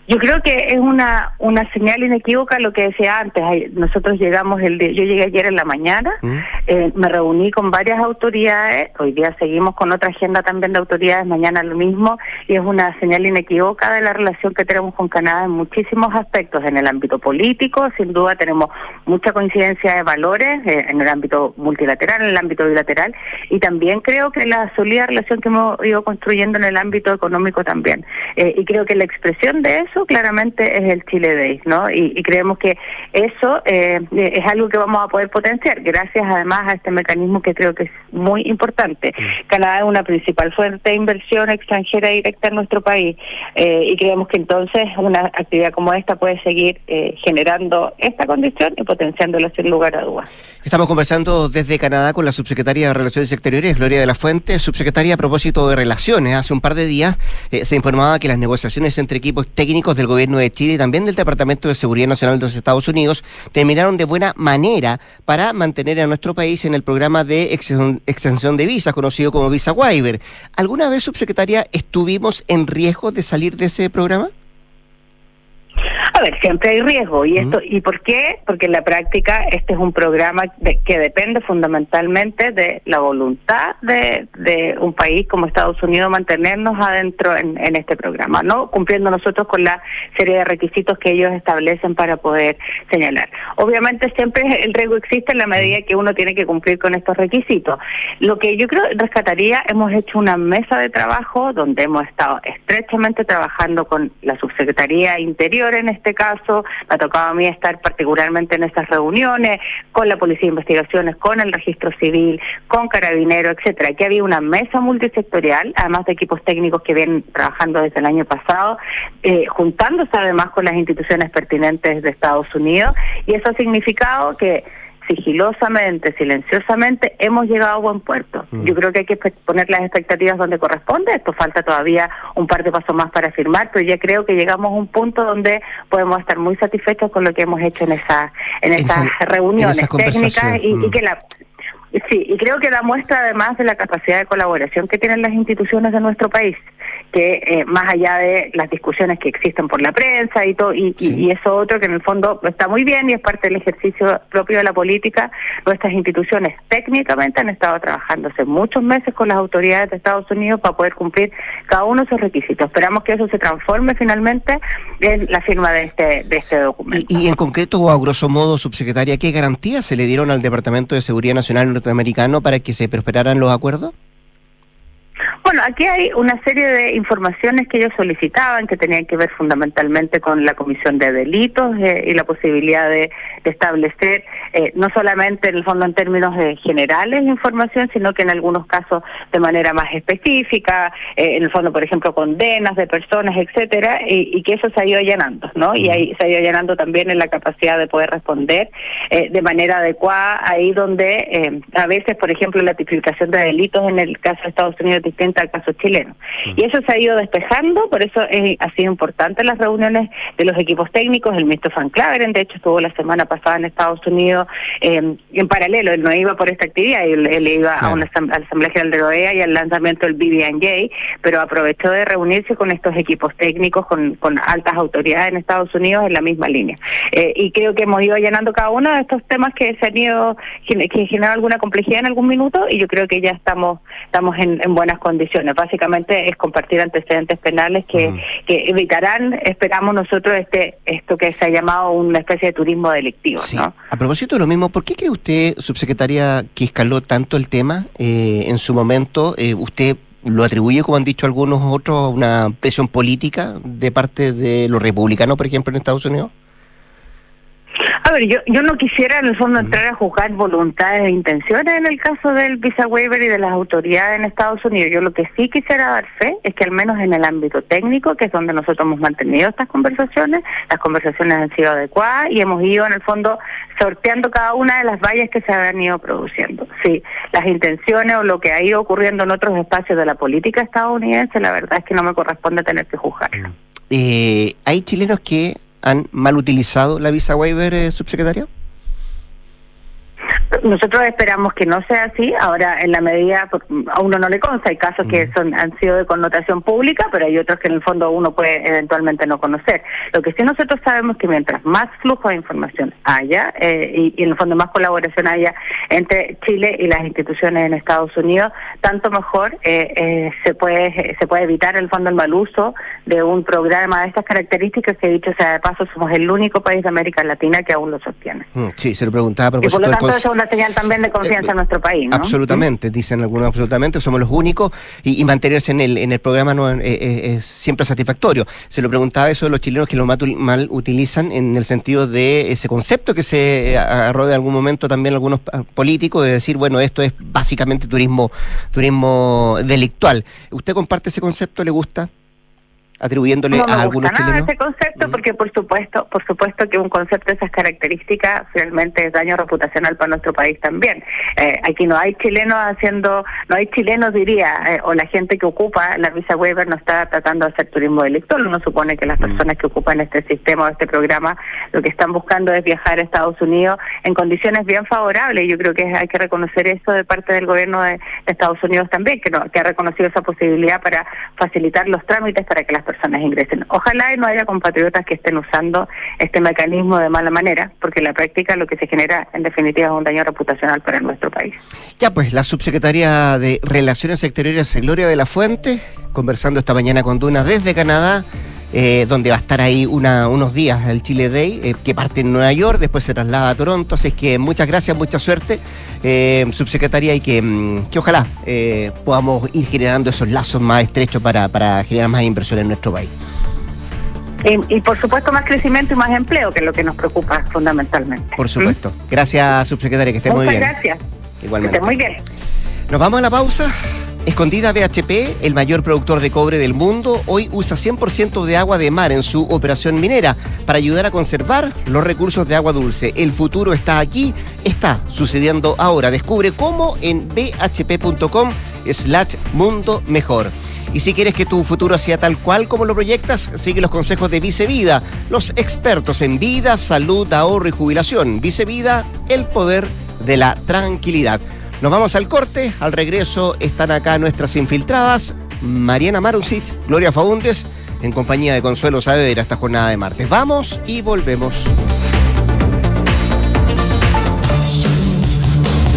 Yo creo que es una una señal inequívoca lo que decía antes. Nosotros llegamos el día, yo llegué ayer en la mañana, mm. eh, me reuní con varias autoridades, hoy día seguimos con otra agenda también de autoridades, mañana lo mismo, y es una señal inequívoca de la relación que tenemos con Canadá en muchísimos aspectos, en el ámbito político, sin duda tenemos mucha coincidencia de valores, eh, en el ámbito multilateral, en el ámbito bilateral, y también creo que la sólida relación que hemos ido construyendo en el ámbito económico también. Eh, y creo que la expresión de eso claramente es el Chile Day, ¿no? Y, creemos que eso eh, es algo que vamos a poder potenciar, gracias además a este mecanismo que creo que es muy importante. Canadá es una principal fuente de inversión extranjera directa en nuestro país eh, y creemos que entonces una actividad como esta puede seguir eh, generando esta condición y potenciándola sin lugar a dudas. Estamos conversando desde Canadá con la subsecretaria de Relaciones Exteriores, Gloria de la Fuente. Subsecretaria, a propósito de relaciones, hace un par de días se informaba que las negociaciones entre equipos técnicos del gobierno de Chile y también del Departamento de Seguridad Nacional de los Estados Unidos terminaron de buena manera para mantener a nuestro país en el programa de extensión de visas, conocido como Visa Waiver. ¿Alguna vez, subsecretaria, estuvimos en riesgo de salir de ese programa? A ver, siempre hay riesgo. ¿Y esto y por qué? Porque en la práctica este es un programa que depende fundamentalmente de la voluntad de, de un país como Estados Unidos mantenernos adentro en, en, este programa, ¿no? Cumpliendo nosotros con la serie de requisitos que ellos establecen para poder señalar. Obviamente siempre el riesgo existe en la medida que uno tiene que cumplir con estos requisitos. Lo que yo creo rescataría, hemos hecho una mesa de trabajo donde hemos estado estrechamente trabajando con la Subsecretaría Interior En este caso, me ha tocado a mí estar particularmente en esas reuniones con la Policía de Investigaciones, con el Registro Civil, con Carabinero, etcétera, que había una mesa multisectorial, además de equipos técnicos que vienen trabajando desde el año pasado, eh, juntándose además con las instituciones pertinentes de Estados Unidos, y eso ha significado que sigilosamente, silenciosamente, hemos llegado a buen puerto. Mm. Yo creo que hay que poner las expectativas donde corresponde. Esto falta todavía un par de pasos más para firmar, pero ya creo que llegamos a un punto donde podemos estar muy satisfechos con lo que hemos hecho en esa en esas reuniones técnicas y, y, que la Sí, y creo que da muestra además de la capacidad de colaboración que tienen las instituciones de nuestro país que eh, más allá de las discusiones que existen por la prensa y todo y, y, eso otro que en el fondo está muy bien y es parte del ejercicio propio de la política nuestras instituciones técnicamente han estado trabajando hace muchos meses con las autoridades de Estados Unidos para poder cumplir cada uno de esos requisitos. Esperamos que eso se transforme finalmente en la firma de este de este documento. Y, en concreto o a grosso modo subsecretaria qué garantías se le dieron al Departamento de Seguridad Nacional norteamericano para que se prosperaran los acuerdos bueno, aquí hay una serie de informaciones que ellos solicitaban que tenían que ver fundamentalmente con la comisión de delitos eh, y la posibilidad de, establecer eh, no solamente en el fondo en términos de generales información, sino que en algunos casos de manera más específica, eh, en el fondo, por ejemplo, condenas de personas, etcétera, y, que eso se ha ido allanando, ¿no? Y ahí se ha ido allanando también en la capacidad de poder responder de manera adecuada ahí donde a veces, por ejemplo, la tipificación de delitos en el caso de Estados Unidos distinta al caso chileno. Y eso se ha ido despejando, por eso ha sido importante las reuniones de los equipos técnicos. El ministro Van Claveren, de hecho, estuvo la semana pasada en Estados Unidos eh, en paralelo, él no iba por esta actividad, él, iba a, una, la Asamblea General de la OEA y al lanzamiento del BBNJ, pero aprovechó de reunirse con estos equipos técnicos, con, con altas autoridades en Estados Unidos en la misma línea. Eh, y creo que hemos ido llenando cada uno de estos temas que se han ido, que generan alguna complejidad en algún minuto y yo creo que ya estamos, estamos en buenas condiciones Básicamente es compartir antecedentes penales que, que evitarán, esperamos nosotros, este esto que se ha llamado una especie de turismo delictivo. A propósito de lo mismo, ¿por qué cree usted, subsecretaria, que escaló tanto el tema eh, en su momento? Eh, ¿Usted lo atribuye, como han dicho algunos otros, a una presión política de parte de los republicanos, por ejemplo, en Estados Unidos? Ver, yo, yo no quisiera en el fondo entrar a juzgar voluntades e intenciones en el caso del visa waiver y de las autoridades en Estados Unidos. Yo lo que sí quisiera dar fe es que al menos en el ámbito técnico, que es donde nosotros hemos mantenido estas conversaciones, las conversaciones han sido adecuadas y hemos ido en el fondo sorteando cada una de las vallas que se han ido produciendo. Sí, las intenciones o lo que ha ido ocurriendo en otros espacios de la política estadounidense, la verdad es que no me corresponde tener que juzgarlo. Eh, hay chilenos que han mal utilizado la visa waiver, eh, subsecretario? Nosotros esperamos que no sea así. Ahora, en la medida, a uno no le consta, hay casos que son han sido de connotación pública, pero hay otros que en el fondo uno puede eventualmente no conocer. Lo que sí nosotros sabemos que mientras más flujo de información haya eh, y, en el fondo más colaboración haya entre Chile y las instituciones en Estados Unidos, tanto mejor eh, eh, se puede se puede evitar en el fondo el mal uso de un programa de estas características que dicho sea de paso somos el único país de América Latina que aún lo sostiene. Mm, sí, se lo preguntaba a propósito es una señal también de confianza en nuestro país, ¿no? Absolutamente, dicen algunos absolutamente, somos los únicos y, mantenerse en el, en el programa no eh, eh, es, siempre satisfactorio. Se lo preguntaba eso de los chilenos que lo mal, utilizan en el sentido de ese concepto que se agarró de algún momento también algunos políticos de decir, bueno, esto es básicamente turismo, turismo delictual. ¿Usted comparte ese concepto? ¿Le gusta? Atribuyéndole a algunos gusta nada ese concepto porque por supuesto por supuesto que un concepto de esas características finalmente es daño reputacional para nuestro país también. Eh, aquí no hay chilenos haciendo no hay chilenos diría eh, o la gente que ocupa la visa waiver no está tratando de hacer turismo delictual uno supone que las mm. personas que ocupan este sistema o este programa lo que están buscando es viajar a Estados Unidos en condiciones bien favorables. Yo creo que hay que reconocer eso de parte del gobierno de, Estados Unidos también que no, que ha reconocido esa posibilidad para facilitar los trámites para que las personas Ojalá y no haya compatriotas que estén usando este mecanismo de mala manera, porque en la práctica lo que se genera en definitiva es un daño reputacional para nuestro país. Ya pues, la subsecretaria de Relaciones Exteriores, Gloria de la Fuente, conversando esta mañana con Duna desde Canadá. Eh, donde va a estar ahí una, unos días el Chile Day, eh, que parte en Nueva York, después se traslada a Toronto. Así que muchas gracias, mucha suerte, eh, subsecretaria, y que, mm, que ojalá podamos ir generando esos lazos más estrechos para, para generar más inversión en nuestro país. Y, por supuesto más crecimiento y más empleo, que es lo que nos preocupa fundamentalmente. Por supuesto. Gracias, subsecretaria, que esté muy bien. gracias. Igualmente. Que esté muy bien. Nos vamos a la pausa. Escondida BHP, el mayor productor de cobre del mundo, hoy usa 100% de agua de mar en su operación minera para ayudar a conservar los recursos de agua dulce. El futuro está aquí, está sucediendo ahora. Descubre cómo en bhp.com slash mundo mejor. Y si quieres que tu futuro sea tal cual como lo proyectas, sigue los consejos de Vicevida, los expertos en vida, salud, ahorro y jubilación. Vicevida, el poder de la tranquilidad. Nos vamos al corte. Al regreso están acá nuestras infiltradas, Mariana Marusic, Gloria Faundes, en compañía de Consuelo Saavedra esta jornada de martes. Vamos y volvemos.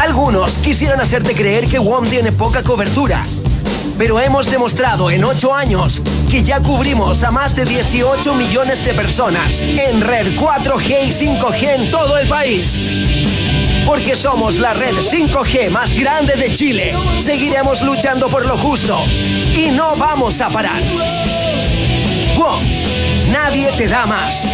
Algunos quisieran hacerte creer que WOM tiene poca cobertura. Pero hemos demostrado en 8 años que ya cubrimos a más de 18 millones de personas en red 4G y 5G en todo el país porque somos la red 5G más grande de Chile. Seguiremos luchando por lo justo y no vamos a parar. WOM, nadie te da más.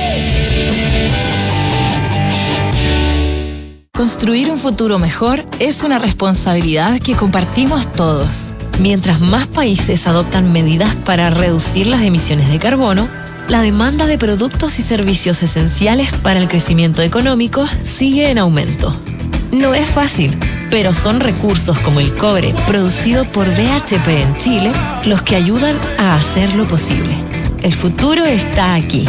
Construir un futuro mejor es una responsabilidad que compartimos todos. Mientras más países adoptan medidas para reducir las emisiones de carbono, la demanda de productos y servicios esenciales para el crecimiento económico sigue en aumento. No es fácil, pero son recursos como el cobre producido por BHP en Chile los que ayudan a hacerlo posible. El futuro está aquí.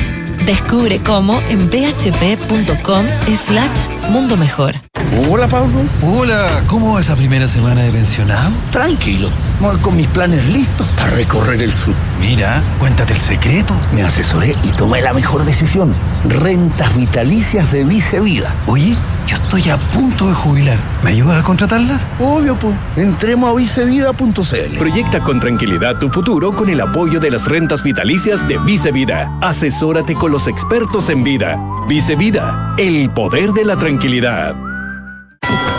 Descubre cómo en bhp.com slash mundo mejor. Hola, Pablo. Hola, ¿cómo va esa primera semana de pensionado? Tranquilo, voy con mis planes listos para recorrer el sur. Mira, cuéntate el secreto. Me asesoré y tomé la mejor decisión. Rentas vitalicias de Vice Vida. Oye, yo estoy a punto de jubilar. ¿Me ayudas a contratarlas? Obvio, pues. Entremos a vicevida.cl. Proyecta con tranquilidad tu futuro con el apoyo de las rentas vitalicias de Vice Vida. Asesórate con los expertos en vida. Vice Vida, el poder de la tranquilidad.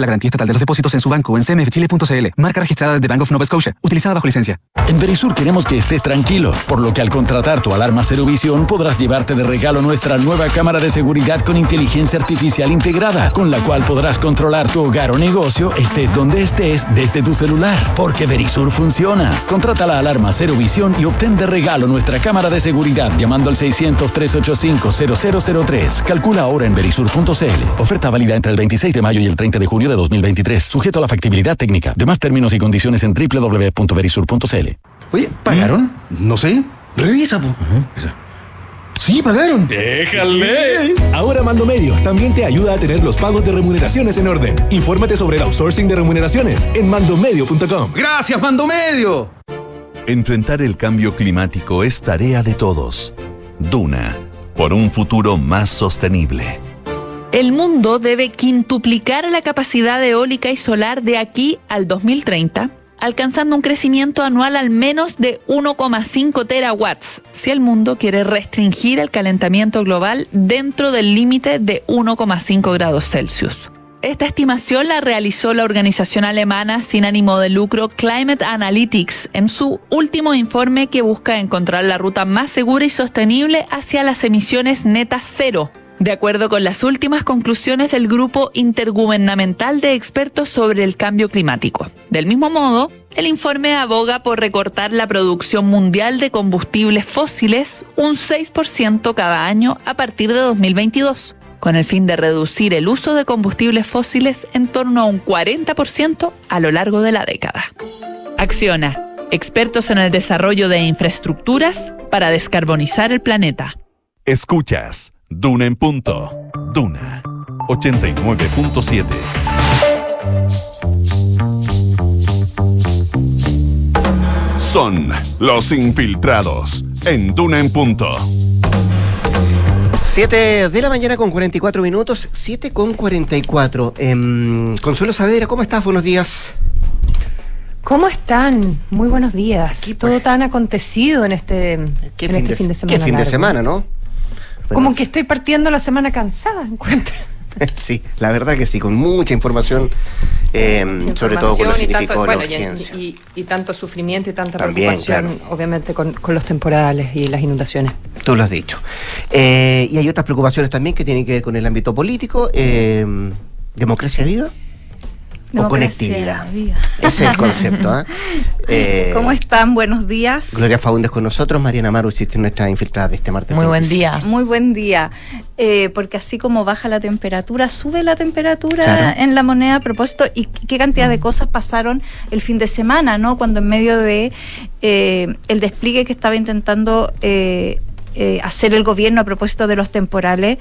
la garantía estatal de los depósitos en su banco en cmfchile.cl. Marca registrada de Bank of Nova Scotia, utilizada bajo licencia. En Verisur queremos que estés tranquilo, por lo que al contratar tu alarma Cero Visión podrás llevarte de regalo nuestra nueva cámara de seguridad con inteligencia artificial integrada, con la cual podrás controlar tu hogar o negocio, estés donde estés, desde tu celular. Porque Verisur funciona. Contrata la alarma Cero Visión y obtén de regalo nuestra cámara de seguridad llamando al 600-385-0003. Calcula ahora en verisur.cl. Oferta válida entre el 26 de mayo y el 30 de junio de 2023. Sujeto a la factibilidad técnica. Demás términos y condiciones en www.verisur.cl. Oye, ¿pagaron? No sé. Revisa, po. Sí, pagaron. Déjale. Ahora Mando Medio también te ayuda a tener los pagos de remuneraciones en orden. Infórmate sobre el outsourcing de remuneraciones en mandomedio.com. Gracias, Mando Medio. Enfrentar el cambio climático es tarea de todos. Duna, por un futuro más sostenible. El mundo debe quintuplicar la capacidad eólica y solar de aquí al 2030 alcanzando un crecimiento anual al menos de 1,5 terawatts, si el mundo quiere restringir el calentamiento global dentro del límite de 1,5 grados Celsius. Esta estimación la realizó la organización alemana sin ánimo de lucro Climate Analytics en su último informe que busca encontrar la ruta más segura y sostenible hacia las emisiones netas cero de acuerdo con las últimas conclusiones del Grupo Intergubernamental de Expertos sobre el Cambio Climático. Del mismo modo, el informe aboga por recortar la producción mundial de combustibles fósiles un 6% cada año a partir de 2022, con el fin de reducir el uso de combustibles fósiles en torno a un 40% a lo largo de la década. Acciona, expertos en el desarrollo de infraestructuras para descarbonizar el planeta. Escuchas Duna en punto. Duna 89.7. Son los infiltrados en Duna en punto. 7 de la mañana con 44 minutos, 7 con 44. Eh, Consuelo Saavedra, ¿cómo estás? Buenos días. ¿Cómo están? Muy buenos días. Todo tan acontecido en este, en ¿Qué, este fin, de, fin de semana. qué fin de semana, ¿no? Como que estoy partiendo la semana cansada, encuentro. Sí, la verdad que sí, con mucha información, eh, sobre todo con lo y tanto, bueno, y- urgencia. y, y tanto sufrimiento y tanta También, preocupación, obviamente, con, con los temporales y las inundaciones. Tú lo has dicho. Eh, y hay otras preocupaciones también que tienen que ver con el ámbito político. eh, ¿Democracia viva? ¿O Democracia conectividad? viva. Ese es el concepto. ¿ah? Eh, ¿Cómo están? Buenos días. Gloria Faúndez con nosotros, Mariana Maru, existe nuestra infiltrada de este martes. 26. Muy buen día. Eh, porque así como baja la temperatura, sube la temperatura Claro. en la moneda a propósito. Y qué cantidad de cosas pasaron el fin de semana, ¿no? Cuando en medio de eh, el despliegue que estaba intentando eh, eh, hacer el gobierno a propósito de los temporales,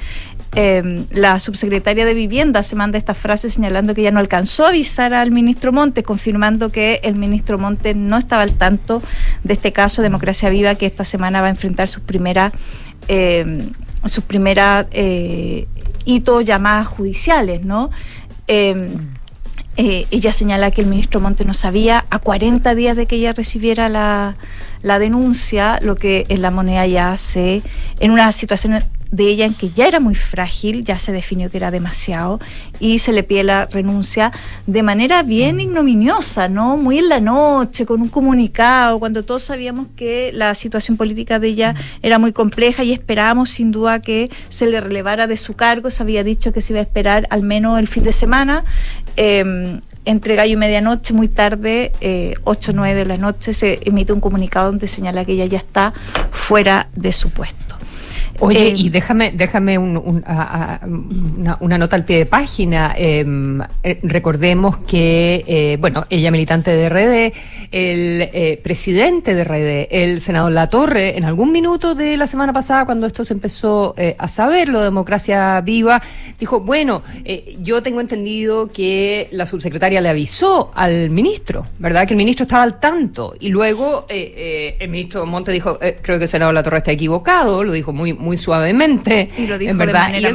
eh, la subsecretaria de Vivienda se manda esta frase señalando que ya no alcanzó a avisar al ministro Montes, confirmando que el ministro Montes no estaba al tanto de este caso Democracia Viva, que esta semana va a enfrentar sus primeras eh, sus primeras eh, hitos llamadas judiciales, ¿no? Eh, eh, ella señala que el ministro Montes no sabía a 40 días de que ella recibiera la, la denuncia, lo que en la moneda ya hace, en una situación de ella en que ya era muy frágil, ya se definió que era demasiado, y se le pide la renuncia de manera bien ignominiosa, ¿no? Muy en la noche, con un comunicado, cuando todos sabíamos que la situación política de ella era muy compleja y esperábamos sin duda que se le relevara de su cargo, se había dicho que se iba a esperar al menos el fin de semana. eh, entre gallo y medianoche, muy tarde, eh, 8 o 9 de la noche, se emite un comunicado donde señala que ella ya está fuera de su puesto. Oye, Eh, y déjame, déjame un- un- a- a- una, una nota al pie de página. Eh, eh, recordemos que, eh, bueno, ella militante de RD, el eh, presidente de RD, el senador Latorre, en algún minuto de la semana pasada, cuando esto se empezó a saber, lo de democracia viva, dijo, bueno, eh, yo tengo entendido que la subsecretaria le avisó al ministro, ¿verdad? Que el ministro estaba al tanto. Y luego eh, eh, el ministro Monte dijo, creo que el senador Latorre está equivocado, lo dijo muy, muy suavemente. Y lo dijo en de verdad. manera y en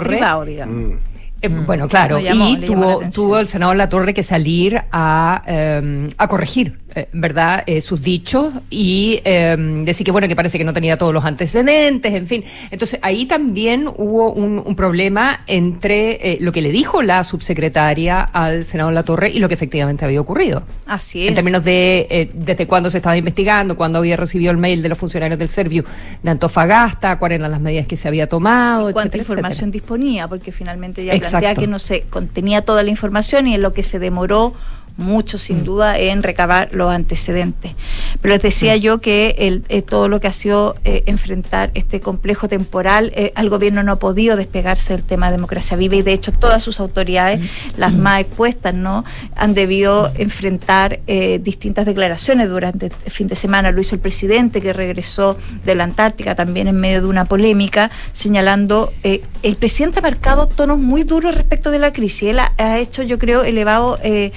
privado, digamos. eh, Bueno, claro, llamó, y tuvo, tuvo el senador La Torre que salir a, eh, a corregir, eh, ¿verdad?, Eh, sus dichos y eh, decir que, bueno, que parece que no tenía todos los antecedentes, en fin. Entonces, ahí también hubo un, un problema entre eh, lo que le dijo la subsecretaria al senador La Torre y lo que efectivamente había ocurrido. Así es. En términos de eh, desde cuándo se estaba investigando, cuándo había recibido el mail de los funcionarios del Serviu de Antofagasta, cuáles eran las medidas que se había tomado, cuánta etcétera, información etcétera. disponía, porque finalmente Exacto. plantea que no se contenía toda la información y en lo que se demoró mucho sin duda en recabar los antecedentes. Pero les decía yo que el, eh, todo lo que ha sido eh, enfrentar este complejo temporal, eh, al gobierno no ha podido despegarse del tema de democracia viva y de hecho todas sus autoridades, las más expuestas, ¿no? han debido enfrentar eh, distintas declaraciones durante el fin de semana. Lo hizo el presidente que regresó de la Antártica también en medio de una polémica, señalando, el presidente ha marcado tonos muy duros respecto de la crisis. Él ha, ha hecho, yo creo, elevado eh,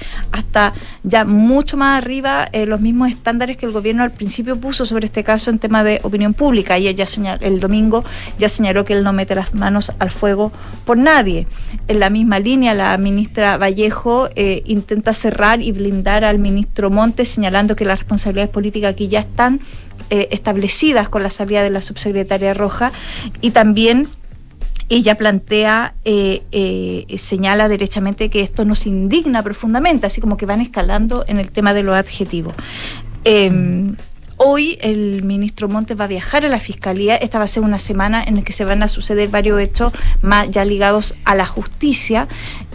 hasta ya mucho más arriba eh, los mismos estándares que el gobierno al principio puso sobre este caso en tema de opinión pública. Ayer ya señal, el domingo ya señaló que él no mete las manos al fuego por nadie. En la misma línea, la ministra Vallejo eh, intenta cerrar y blindar al ministro Montes, señalando que las responsabilidades políticas aquí ya están eh, establecidas con la salida de la subsecretaria Roja y también ella plantea, eh, eh, señala derechamente que esto nos indigna profundamente, así como que van escalando en el tema de los adjetivos. Eh, Hoy el ministro Montes va a viajar a la fiscalía. Esta va a ser una semana en la que se van a suceder varios hechos más ya ligados a la justicia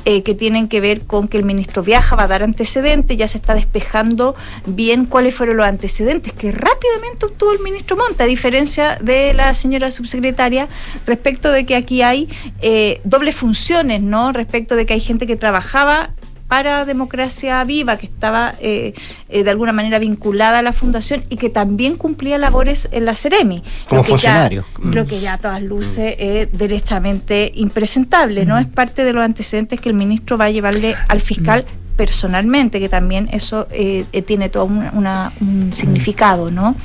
eh, que tienen que ver con que el ministro viaja, va a dar antecedentes, ya se está despejando bien cuáles fueron los antecedentes que rápidamente obtuvo el ministro Montes, a diferencia de la señora subsecretaria, respecto de que aquí hay eh, dobles funciones, ¿no? Respecto de que hay gente que trabajaba para Democracia Viva, que estaba eh, eh, de alguna manera vinculada a la fundación y que también cumplía labores en la Ceremi. Como Lo que funcionario. Ya, Lo que ya a todas luces es derechamente impresentable, ¿no? Es parte de los antecedentes que el ministro va a llevarle al fiscal personalmente, que también eso eh, eh, tiene todo un, una- un significado, ¿no?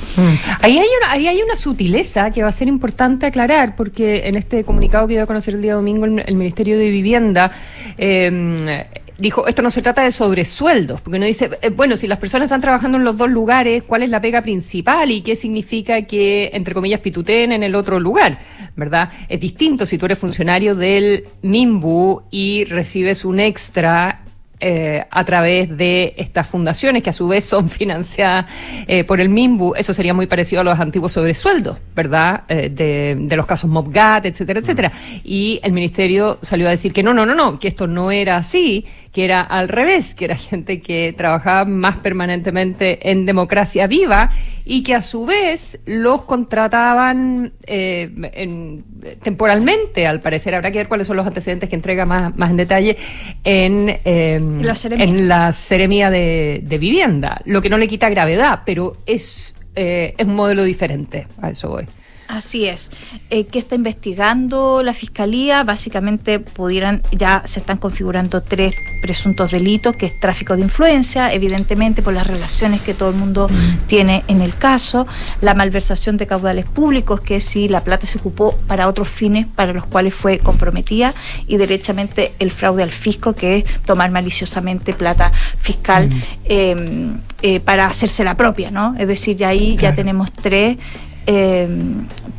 Ahí hay, una, ahí hay una sutileza que va a ser importante aclarar, porque en este comunicado que dio a conocer el día domingo el, el Ministerio de Vivienda eh, dijo, esto no se trata de sobresueldos, porque uno dice, eh, bueno, si las personas están trabajando en los dos lugares, ¿cuál es la pega principal y qué significa que, entre comillas, pituteen en el otro lugar? ¿Verdad? Es distinto si tú eres funcionario del MIMBU y recibes un extra eh, a través de estas fundaciones que a su vez son financiadas eh, por el MIMBU. Eso sería muy parecido a los antiguos sobresueldos, ¿verdad? Eh, de, de los casos MobGat, etcétera, etcétera. Y el ministerio salió a decir que no, no, no, no, que esto no era así, que era al revés, que era gente que trabajaba más permanentemente en democracia viva y que a su vez los contrataban eh, en- temporalmente, al parecer. Habrá que ver cuáles son los antecedentes que entrega más, más en detalle en, eh, la en la seremía de, de vivienda, lo que no le quita gravedad, pero es, eh, es un modelo diferente, a eso voy. Así es. Eh, ¿Qué está investigando la fiscalía? Básicamente pudieran, ya se están configurando tres presuntos delitos, que es tráfico de influencia, evidentemente por las relaciones que todo el mundo tiene en el caso, la malversación de caudales públicos, que es si la plata se ocupó para otros fines para los cuales fue comprometida, y derechamente el fraude al fisco, que es tomar maliciosamente plata fiscal eh, eh, para hacerse la propia, ¿no? Es decir, ya ahí ya tenemos tres eh,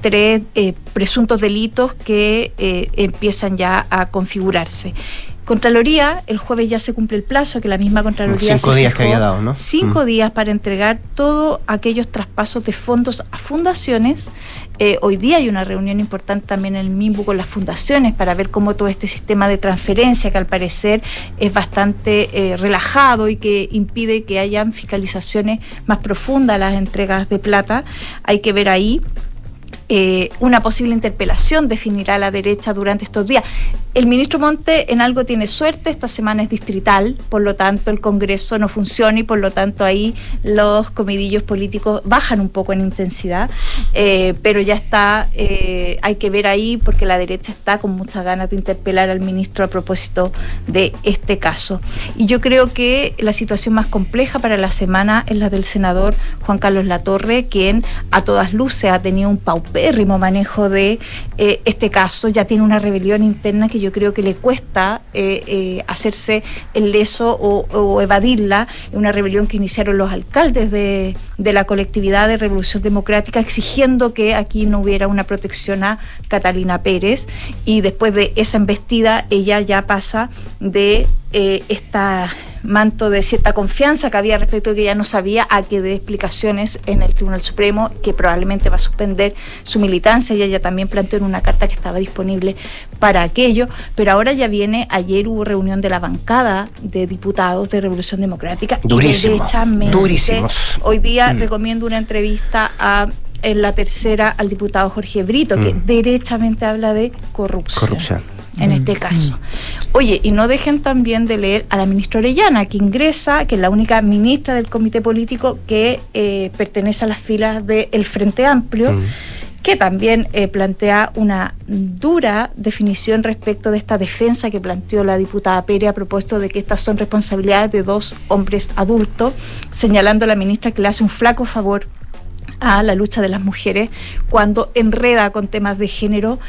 tres eh, presuntos delitos que eh, empiezan ya a configurarse. Contraloría, el jueves ya se cumple el plazo que la misma Contraloría Cinco se días que había dado, ¿no? Cinco Mm. días para entregar todos aquellos traspasos de fondos a fundaciones. Eh, hoy día hay una reunión importante también en el MIMBU con las fundaciones para ver cómo todo este sistema de transferencia, que al parecer es bastante eh, relajado y que impide que hayan fiscalizaciones más profundas a las entregas de plata, hay que ver ahí. Eh, una posible interpelación definirá la derecha durante estos días. El ministro Monte en algo tiene suerte, esta semana es distrital, por lo tanto el Congreso no funciona y por lo tanto ahí los comidillos políticos bajan un poco en intensidad, eh, pero ya está, eh, hay que ver ahí porque la derecha está con muchas ganas de interpelar al ministro a propósito de este caso. Y yo creo que la situación más compleja para la semana es la del senador Juan Carlos Latorre, quien a todas luces ha tenido un paupérrimo manejo de eh, este caso, ya tiene una rebelión interna que yo creo que le cuesta eh, eh, hacerse el leso o, o evadirla, una rebelión que iniciaron los alcaldes de, de la colectividad de Revolución Democrática exigiendo que aquí no hubiera una protección a Catalina Pérez. Y después de esa embestida ella ya pasa de eh, esta manto de cierta confianza que había respecto de que ella no sabía a que dé explicaciones en el Tribunal Supremo que probablemente va a suspender su militancia y ella también planteó en una carta que estaba disponible para aquello, pero ahora ya viene, ayer hubo reunión de la bancada de diputados de Revolución Democrática Durísimo, y derechamente durísimos. hoy día Mm. recomiendo una entrevista a en la tercera al diputado Jorge Brito, que Mm. derechamente habla de corrupción Corrupción. En este caso. Oye, y no dejen también de leer a la ministra Orellana, que ingresa, que es la única ministra del comité político que eh, pertenece a las filas del Frente Amplio. que también eh, plantea una dura definición respecto de esta defensa que planteó la diputada Pérez a propósito de que estas son responsabilidades de dos hombres adultos, señalando a la ministra que le hace un flaco favor a la lucha de las mujeres cuando enreda con temas de género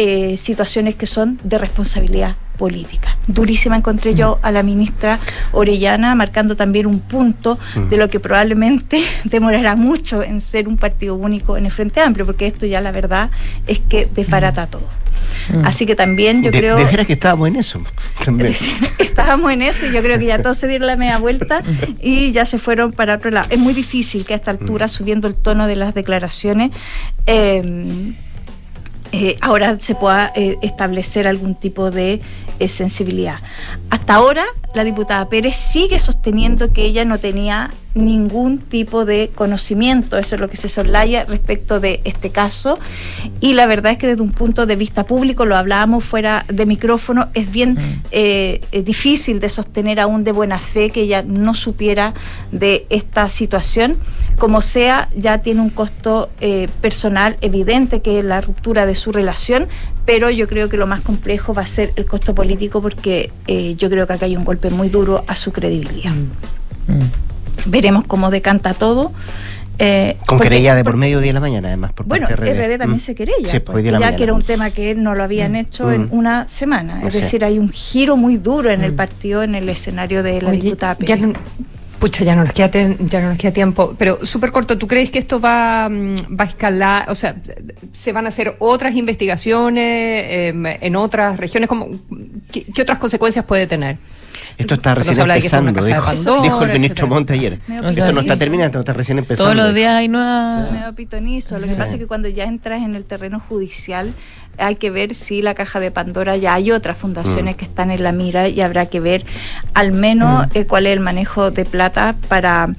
eh, situaciones que son de responsabilidad política. Durísima encontré yo a la ministra Orellana marcando también un punto de lo que probablemente demorará mucho en ser un partido único en el Frente Amplio, porque esto ya la verdad es que desbarata todo. Así que también yo de, creo... de veras que estábamos en eso. También. estábamos en eso y yo creo que ya todos se dieron la media vuelta y ya se fueron para otro lado. Es muy difícil que a esta altura, subiendo el tono de las declaraciones, eh, eh, ahora se pueda eh, establecer algún tipo de sensibilidad. Hasta ahora, la diputada Pérez sigue sosteniendo que ella no tenía ningún tipo de conocimiento. Eso es lo que se soslaya respecto de este caso. Y la verdad es que desde un punto de vista público, lo hablábamos fuera de micrófono, es bien Mm. eh, eh, difícil de sostener aún de buena fe que ella no supiera de esta situación. Como sea, ya tiene un costo eh, personal evidente que es la ruptura de su relación, pero yo creo que lo más complejo va a ser el costo político porque eh, yo creo que acá hay un golpe muy duro a su credibilidad. Veremos cómo decanta todo. eh, Con porque- querella de por medio día de la mañana, además, por bueno, parte RD también Mm. se querella, Sí, pues, hoy día de la ya mañana. que era un tema que no lo habían hecho en Mm. una semana. O Es sea. decir, hay un giro muy duro en el partido, en el escenario de la Oye, diputada ya no- Pucha, ya no nos queda, ten- ya no nos queda tiempo. Pero súper corto, ¿tú crees que esto va, mm, va a escalar? O sea, ¿se van a hacer otras investigaciones em, en otras regiones? ¿Cómo, qué, qué otras consecuencias puede tener? Esto está recién empezando, de dijo, Pandora, dijo el ministro. Monte ayer. Esto no está terminando, está recién empezando. Todos los días hay nuevas. Medio pitonizo. Lo que Sí. pasa es que cuando ya entras en el terreno judicial hay que ver si la caja de Pandora ya hay otras fundaciones Mm. que están en la mira y habrá que ver al menos eh, cuál es el manejo de plata para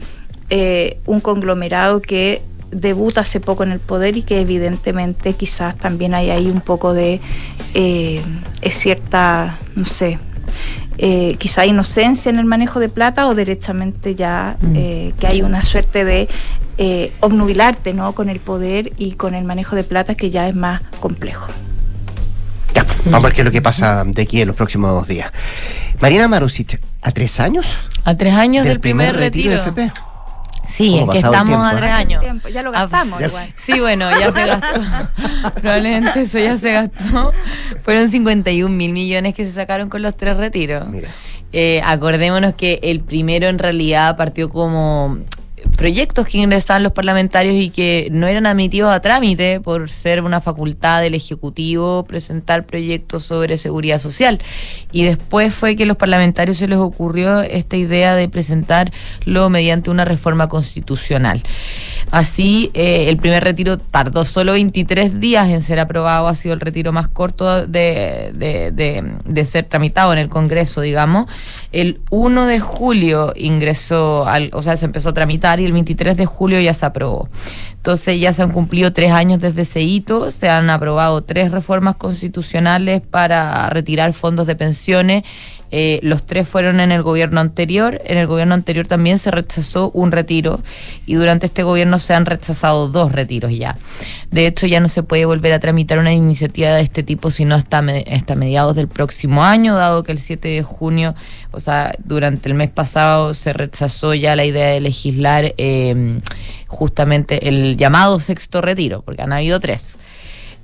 eh, un conglomerado que debuta hace poco en el poder y que evidentemente quizás también hay ahí un poco de eh, es cierta, no sé, eh, quizá inocencia en el manejo de plata o directamente ya eh, que hay una suerte de eh, obnubilarte ¿no? con el poder y con el manejo de plata que ya es más complejo. Ya, vamos a ver qué es lo que pasa de aquí en los próximos días. Mariana Marusic, ¿a tres años? A tres años del, primer, retiro retiro. de FP. Sí, ¿Cómo es que estamos a tres años. Tiempo, ya lo Ah, gastamos ya- igual. Sí, bueno, ya se gastó. Probablemente eso ya se gastó. Fueron 51 mil millones que se sacaron con los tres retiros. Eh, acordémonos que el primero en realidad partió como proyectos que ingresaban los parlamentarios y que no eran admitidos a trámite por ser una facultad del Ejecutivo presentar proyectos sobre seguridad social. Y después fue que a los parlamentarios se les ocurrió esta idea de presentarlo mediante una reforma constitucional. Así, eh, el primer retiro tardó solo 23 días en ser aprobado, ha sido el retiro más corto de, de- de- de ser tramitado en el Congreso, digamos. El 1 de julio ingresó, al, o sea, se empezó a tramitar y el 23 de julio ya se aprobó. Entonces ya se han cumplido tres años desde ese hito, se han aprobado tres reformas constitucionales para retirar fondos de pensiones. Eh, los tres fueron en el gobierno anterior. En el gobierno anterior también se rechazó un retiro y durante este gobierno se han rechazado dos retiros ya. De hecho, ya no se puede volver a tramitar una iniciativa de este tipo sino hasta, hasta mediados del próximo año, dado que el 7 de junio, o sea, durante el mes pasado se rechazó ya la idea de legislar eh, justamente el llamado sexto retiro, porque han habido tres.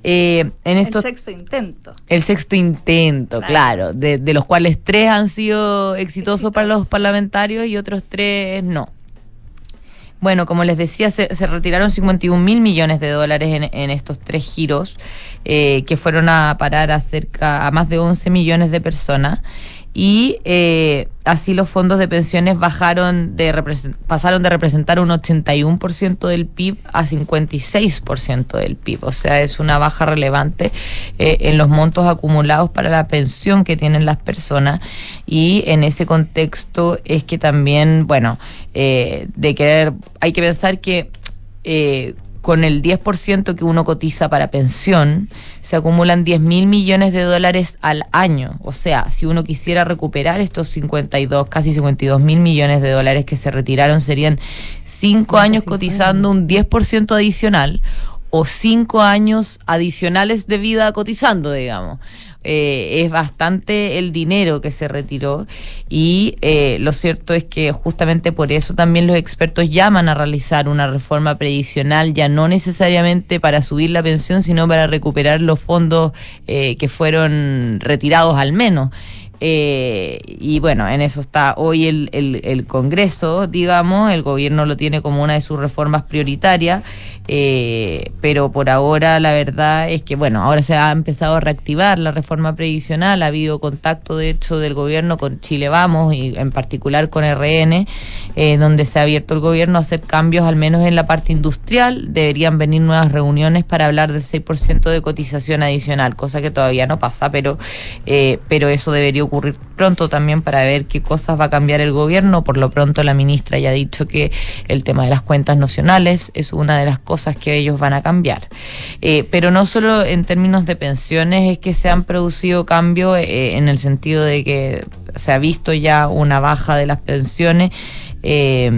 Eh, en estos el sexto intento. el sexto intento, claro, de, de los cuales tres han sido exitosos para los parlamentarios y otros tres no. Bueno, como les decía, se, se retiraron 51 mil millones de dólares en, en estos tres giros, eh, que fueron a parar a cerca a más de 11 millones de personas. Y eh, así los fondos de pensiones bajaron de pasaron de representar un 81% del PIB a 56% del PIB. O sea, es una baja relevante eh, en los montos acumulados para la pensión que tienen las personas. Y en ese contexto es que también, bueno, eh, de querer, hay que pensar que eh, con el 10% que uno cotiza para pensión, se acumulan 10 mil millones de dólares al año. O sea, si uno quisiera recuperar estos 52, casi 52 mil millones de dólares que se retiraron, serían 5 años cotizando un 10% adicional o 5 años adicionales de vida cotizando, digamos. Eh, es bastante el dinero que se retiró y eh, lo cierto es que justamente por eso también los expertos llaman a realizar una reforma previsional ya no necesariamente para subir la pensión sino para recuperar los fondos eh, que fueron retirados al menos. Eh, y bueno, en eso está hoy el, el, Congreso, digamos, el gobierno lo tiene como una de sus reformas prioritarias, eh, pero por ahora la verdad es que, bueno, ahora se ha empezado a reactivar la reforma previsional, ha habido contacto de hecho del gobierno con Chile Vamos y en particular con RN, eh, donde se ha abierto el gobierno a hacer cambios al menos en la parte industrial, deberían venir nuevas reuniones para hablar del 6% de cotización adicional, cosa que todavía no pasa, pero, eh, pero eso debería ocurrir pronto también para ver qué cosas va a cambiar el gobierno. Por lo pronto la ministra ya ha dicho que el tema de las cuentas nacionales es una de las cosas que ellos van a cambiar. Eh, pero no solo en términos de pensiones es que se han producido cambios eh, en el sentido de que se ha visto ya una baja de las pensiones eh,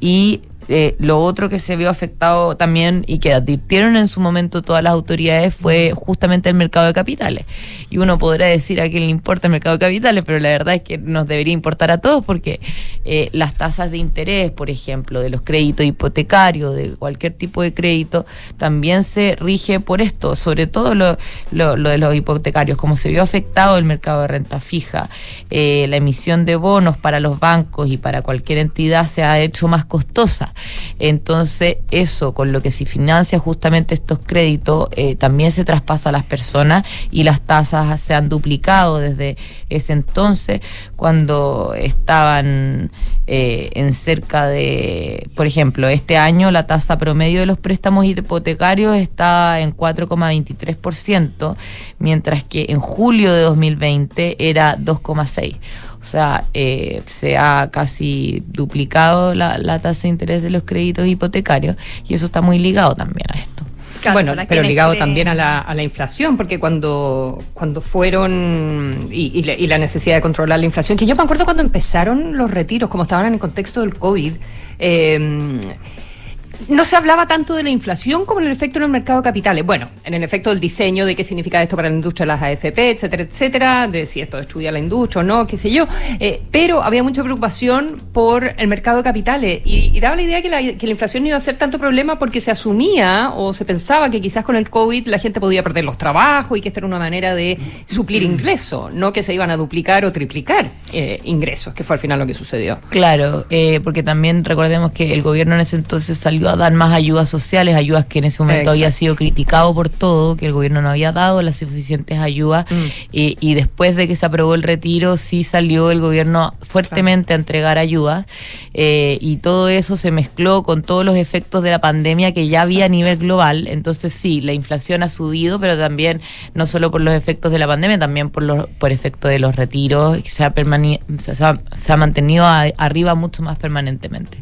y eh, lo otro que se vio afectado también y que advirtieron en su momento todas las autoridades fue justamente el mercado de capitales. Y uno podrá decir a quién le importa el mercado de capitales, pero la verdad es que nos debería importar a todos porque eh, las tasas de interés, por ejemplo, de los créditos hipotecarios, de cualquier tipo de crédito, también se rige por esto, sobre todo lo, lo, lo de los hipotecarios, como se vio afectado el mercado de renta fija, eh, la emisión de bonos para los bancos y para cualquier entidad se ha hecho más costosa. Entonces, eso con lo que se financia justamente estos créditos, eh, también se traspasa a las personas y las tasas se han duplicado desde ese entonces, cuando estaban eh, en cerca de, por ejemplo, este año la tasa promedio de los préstamos hipotecarios está en 4,23%, mientras que en julio de 2020 era 2,6%. O sea, eh, se ha casi duplicado la, la tasa de interés de los créditos hipotecarios y eso está muy ligado también a esto. bueno, pero ligado también a la, a la inflación, porque cuando, cuando fueron y, y, la, y, la, necesidad de controlar la inflación, que yo me acuerdo cuando empezaron los retiros, como estaban en el contexto del COVID, eh, no se hablaba tanto de la inflación como en el efecto en el mercado de capitales. Bueno, en el efecto del diseño, de qué significa esto para la industria de las AFP, etcétera, etcétera, de si esto estudia la industria o no, qué sé yo. Eh, pero había mucha preocupación por el mercado de capitales y, y daba la idea que la, que la, inflación no iba a ser tanto problema porque se asumía o se pensaba que quizás con el COVID la gente podía perder los trabajos y que esta era una manera de suplir ingresos, no que se iban a duplicar o triplicar eh, ingresos, que fue al final lo que sucedió. Claro, eh, porque también recordemos que el gobierno en ese entonces salió a dar más ayudas sociales, ayudas que en ese momento Exacto. había sido criticado por todo, que el gobierno no había dado las suficientes ayudas mm. y, y, después de que se aprobó el retiro sí salió el gobierno fuertemente a entregar ayudas eh, y todo eso se mezcló con todos los efectos de la pandemia que ya había Exacto. a nivel global, entonces sí, la inflación ha subido, pero también no solo por los efectos de la pandemia, también por los por efecto de los retiros, que se ha, se ha, se ha mantenido a, arriba mucho más permanentemente.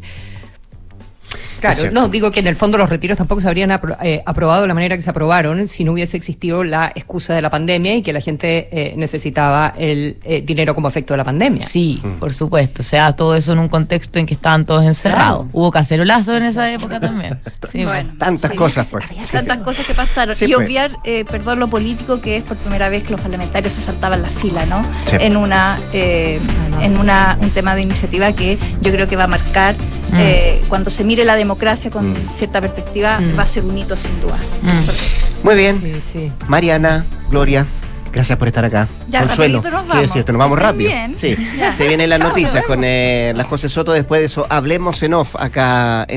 Claro, no, digo que en el fondo los retiros tampoco se habrían apro eh, aprobado de la manera que se aprobaron si no hubiese existido la excusa de la pandemia y que la gente eh, necesitaba el eh, dinero como efecto de la pandemia. Sí, mm. por supuesto. O sea, todo eso en un contexto en que estaban todos encerrados. Claro. Hubo cacerolazo en esa época también. Sí, bueno, tantas sí, cosas. Pues. Tantas cosas que pasaron. Sí, y obviar, perdón, lo político que es por primera vez que los parlamentarios se saltaban la fila, ¿no? En una en una, un tema de iniciativa que yo creo que va a marcar mm. cuando se mire la democracia con mm. cierta perspectiva, mm. va a ser un hito sin duda. Mm. Muy bien. Sí, sí. Mariana, Gloria. Gracias por estar acá. Ya, Consuelo. Nos vamos. Decirte, nos vamos rápido. Sí. Se vienen las noticias con eh, la José Soto. Después de eso, hablemos en off acá en